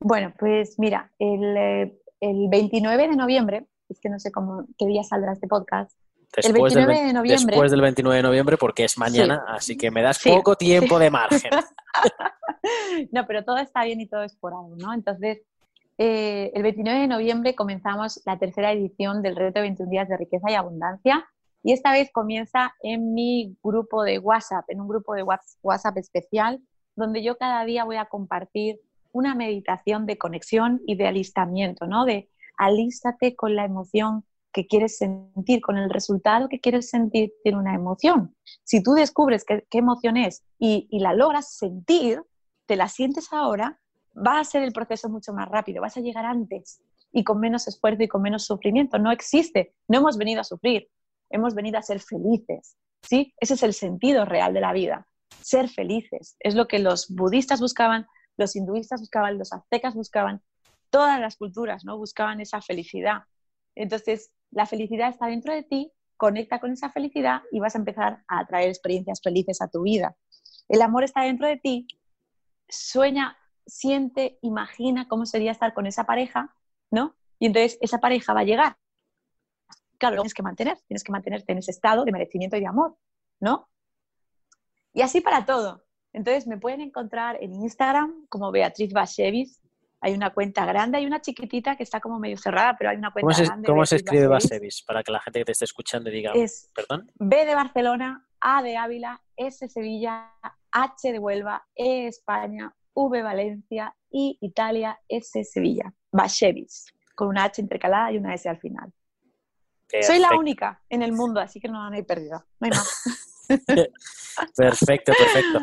Bueno, pues mira, el, 29 de noviembre, es que no sé cómo, qué día saldrá este podcast, Después, del, de noviembre, después del 29 de noviembre, porque es mañana, así que me das poco tiempo de margen. no, pero todo está bien y todo es por algo, ¿no? Entonces, eh, el 29 de noviembre comenzamos la tercera edición del reto de 21 días de riqueza y abundancia y esta vez comienza en mi grupo de WhatsApp, en un grupo de WhatsApp especial, donde yo cada día voy a compartir una meditación de conexión y de alistamiento, ¿no? De alístate con la emoción que quieres sentir, con el resultado que quieres sentir una emoción. Si tú descubres qué, emoción es y, y, la logras sentir, te la sientes ahora, va a ser el proceso mucho más rápido, vas a llegar antes y con menos esfuerzo y con menos sufrimiento. No existe, no hemos venido a sufrir, hemos venido a ser felices. ¿sí? Ese es el sentido real de la vida, ser felices. Es lo que los budistas buscaban, los hinduistas buscaban, los aztecas buscaban, todas las culturas ¿no? buscaban esa felicidad. Entonces, la felicidad está dentro de ti, conecta con esa felicidad y vas a empezar a atraer experiencias felices a tu vida. El amor está dentro de ti, sueña siente, imagina cómo sería estar con esa pareja, ¿no? Y entonces esa pareja va a llegar. Claro, tienes que mantener, tienes que mantenerte en ese estado de merecimiento y de amor, ¿no? Y así para todo. Entonces me pueden encontrar en Instagram como Beatriz Basevis. Hay una cuenta grande, hay una chiquitita que está como medio cerrada, pero hay una cuenta ¿Cómo se, grande. ¿Cómo se escribe Basevis? Para que la gente que te esté escuchando diga, es ¿perdón? B de Barcelona, A de Ávila, S Sevilla, H de Huelva, E España, V Valencia y Italia S Sevilla. Bashevis, con una H intercalada y una S al final. Soy la única en el mundo, así que no, hay pérdida, no hay más. perfecto, perfecto.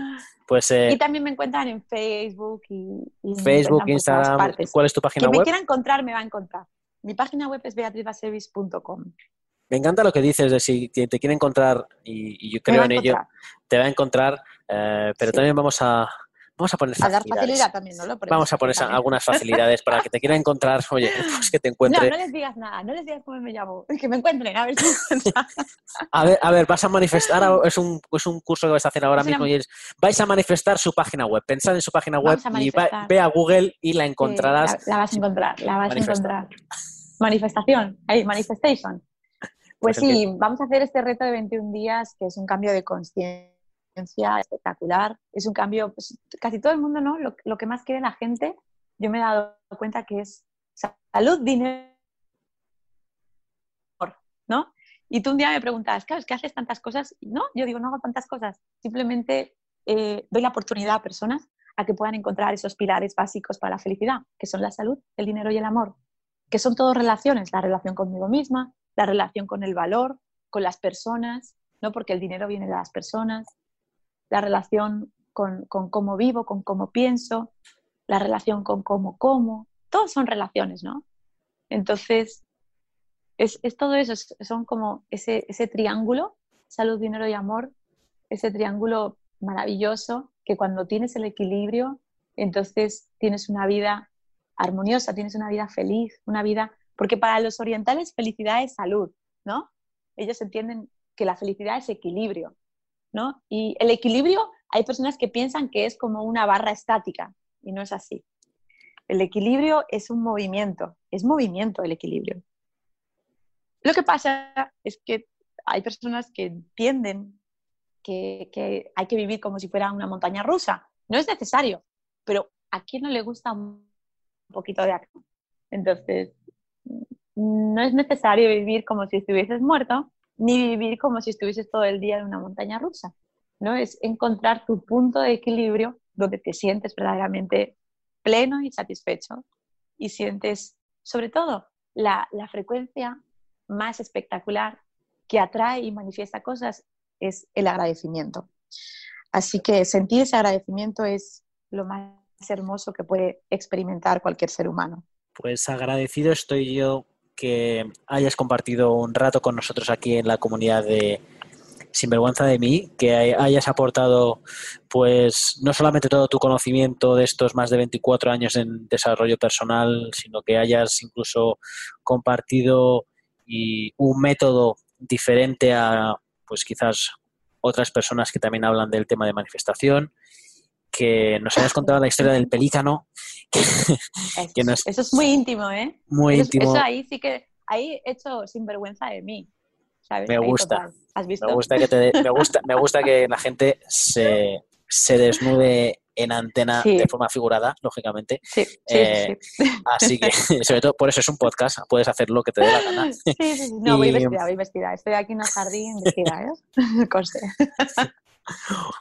Pues, eh, y también me encuentran en Facebook y, Facebook, Instagram. ¿Cuál es tu página web? Que me quiera encontrar, me va a encontrar. Mi página web es beatrizbasevis.com. Me encanta lo que dices de si te, quiere encontrar, y, yo creo en ello, te va a encontrar, eh, pero también vamos a, Vamos a poner facilidades. facilidad también, ¿no? Vamos a poner algunas facilidades para que te quiera encontrar, oye, pues que te encuentre. No, no les digas nada, no les digas cómo me llamo, que me encuentren, a ver si a ver, a ver, vas a manifestar, es un, es un curso que vais a hacer ahora mismo y es, vais a manifestar su página web, pensad en su página web y ve a Google y la encontrarás. la, vas a encontrar, la vas a encontrar. Manifestación, ahí, manifestation. Pues, pues sí, vamos a hacer este reto de 21 días, que es un cambio de conciencia espectacular. Es un cambio, pues, casi todo el mundo, ¿no? Lo, que más quiere la gente, yo me he dado cuenta que es salud, dinero, ¿no? Y tú un día me preguntas, claro, es que haces tantas cosas. No, yo digo, no hago tantas cosas. Simplemente eh, doy la oportunidad a personas a que puedan encontrar esos pilares básicos para la felicidad, que son la salud, el dinero y el amor, que son todas relaciones, la relación conmigo misma, la relación con el valor, con las personas, ¿no? Porque el dinero viene de las personas, la relación con, cómo vivo, con cómo pienso, la relación con cómo como, todos son relaciones, ¿no? Entonces, es, todo eso, son como ese, ese triángulo, salud, dinero y amor, ese triángulo maravilloso que cuando tienes el equilibrio, entonces tienes una vida armoniosa, tienes una vida feliz, una vida, porque para los orientales felicidad es salud, ¿no? Ellos entienden que la felicidad es equilibrio. ¿No? Y el equilibrio, hay personas que piensan que es como una barra estática y no es así. El equilibrio es un movimiento, es movimiento el equilibrio. Lo que pasa es que hay personas que entienden que, que hay que vivir como si fuera una montaña rusa. No es necesario, pero ¿a quién no le gusta un poquito de acción? Entonces, no es necesario vivir como si estuvieses muerto, ni vivir como si estuvieses todo el día en una montaña rusa, ¿no? Es encontrar tu punto de equilibrio donde te sientes verdaderamente pleno y satisfecho y sientes, sobre todo, la, la frecuencia más espectacular que atrae y manifiesta cosas es el agradecimiento. Así que sentir ese agradecimiento es lo más hermoso que puede experimentar cualquier ser humano. Pues agradecido estoy yo que hayas compartido un rato con nosotros aquí en la comunidad de Sinvergüenza de mí, que hayas aportado pues no solamente todo tu conocimiento de estos más de 24 años en desarrollo personal, sino que hayas incluso compartido y un método diferente a pues quizás otras personas que también hablan del tema de manifestación, que nos hayas contado la historia del pelícano. Eso es muy íntimo, ¿eh? Muy íntimo. Eso ahí sí que, ahí he hecho sinvergüenza de mí. Me gusta. ¿Has visto? Me gusta que me gusta, me gusta que la gente se, se desnude en antena de forma figurada, lógicamente. Sí, eh, Así que, sobre todo, por eso es un podcast, puedes hacer lo que te dé la gana. Sí, sí, no, voy vestida, voy vestida. Estoy aquí en el jardín vestida, ¿eh?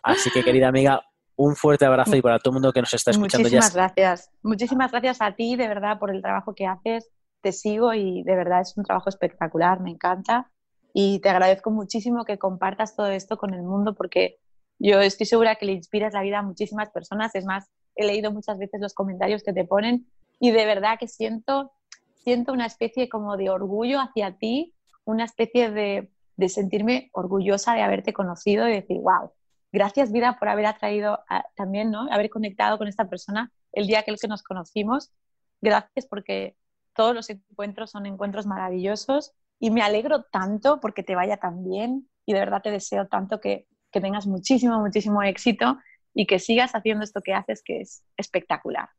Así que, querida amiga, un fuerte abrazo y para todo el mundo que nos está escuchando. Muchísimas gracias. Muchísimas gracias a ti, de verdad, por el trabajo que haces. Te sigo y de verdad es un trabajo espectacular, me encanta. Y te agradezco muchísimo que compartas todo esto con el mundo porque yo estoy segura que le inspiras la vida a muchísimas personas. Es más, he leído muchas veces los comentarios que te ponen y de verdad que siento, siento una especie como de orgullo hacia ti, una especie de, de sentirme orgullosa de haberte conocido y decir, wow, gracias vida por haber atraído también, ¿no? Haber conectado con esta persona el día que nos conocimos. Gracias porque todos los encuentros son encuentros maravillosos y me alegro tanto porque te vaya tan bien y de verdad te deseo tanto que que tengas muchísimo, muchísimo éxito y que sigas haciendo esto que haces, que es espectacular.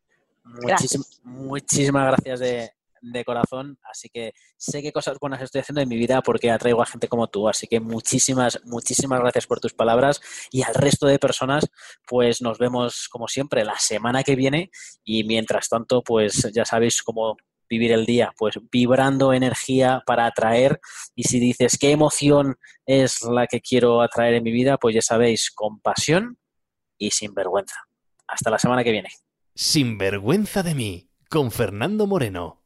muchísimas gracias de, de, corazón. Así que sé qué cosas buenas estoy haciendo en mi vida porque atraigo a gente como tú. Así que muchísimas, muchísimas gracias por tus palabras y al resto de personas, pues nos vemos como siempre la semana que viene y mientras tanto, pues ya sabéis cómo vivir el día? Pues vibrando energía para atraer y si dices qué emoción es la que quiero atraer en mi vida, pues ya sabéis, con pasión y sin vergüenza. Hasta la semana que viene. Sin vergüenza de mí, con Fernando Moreno.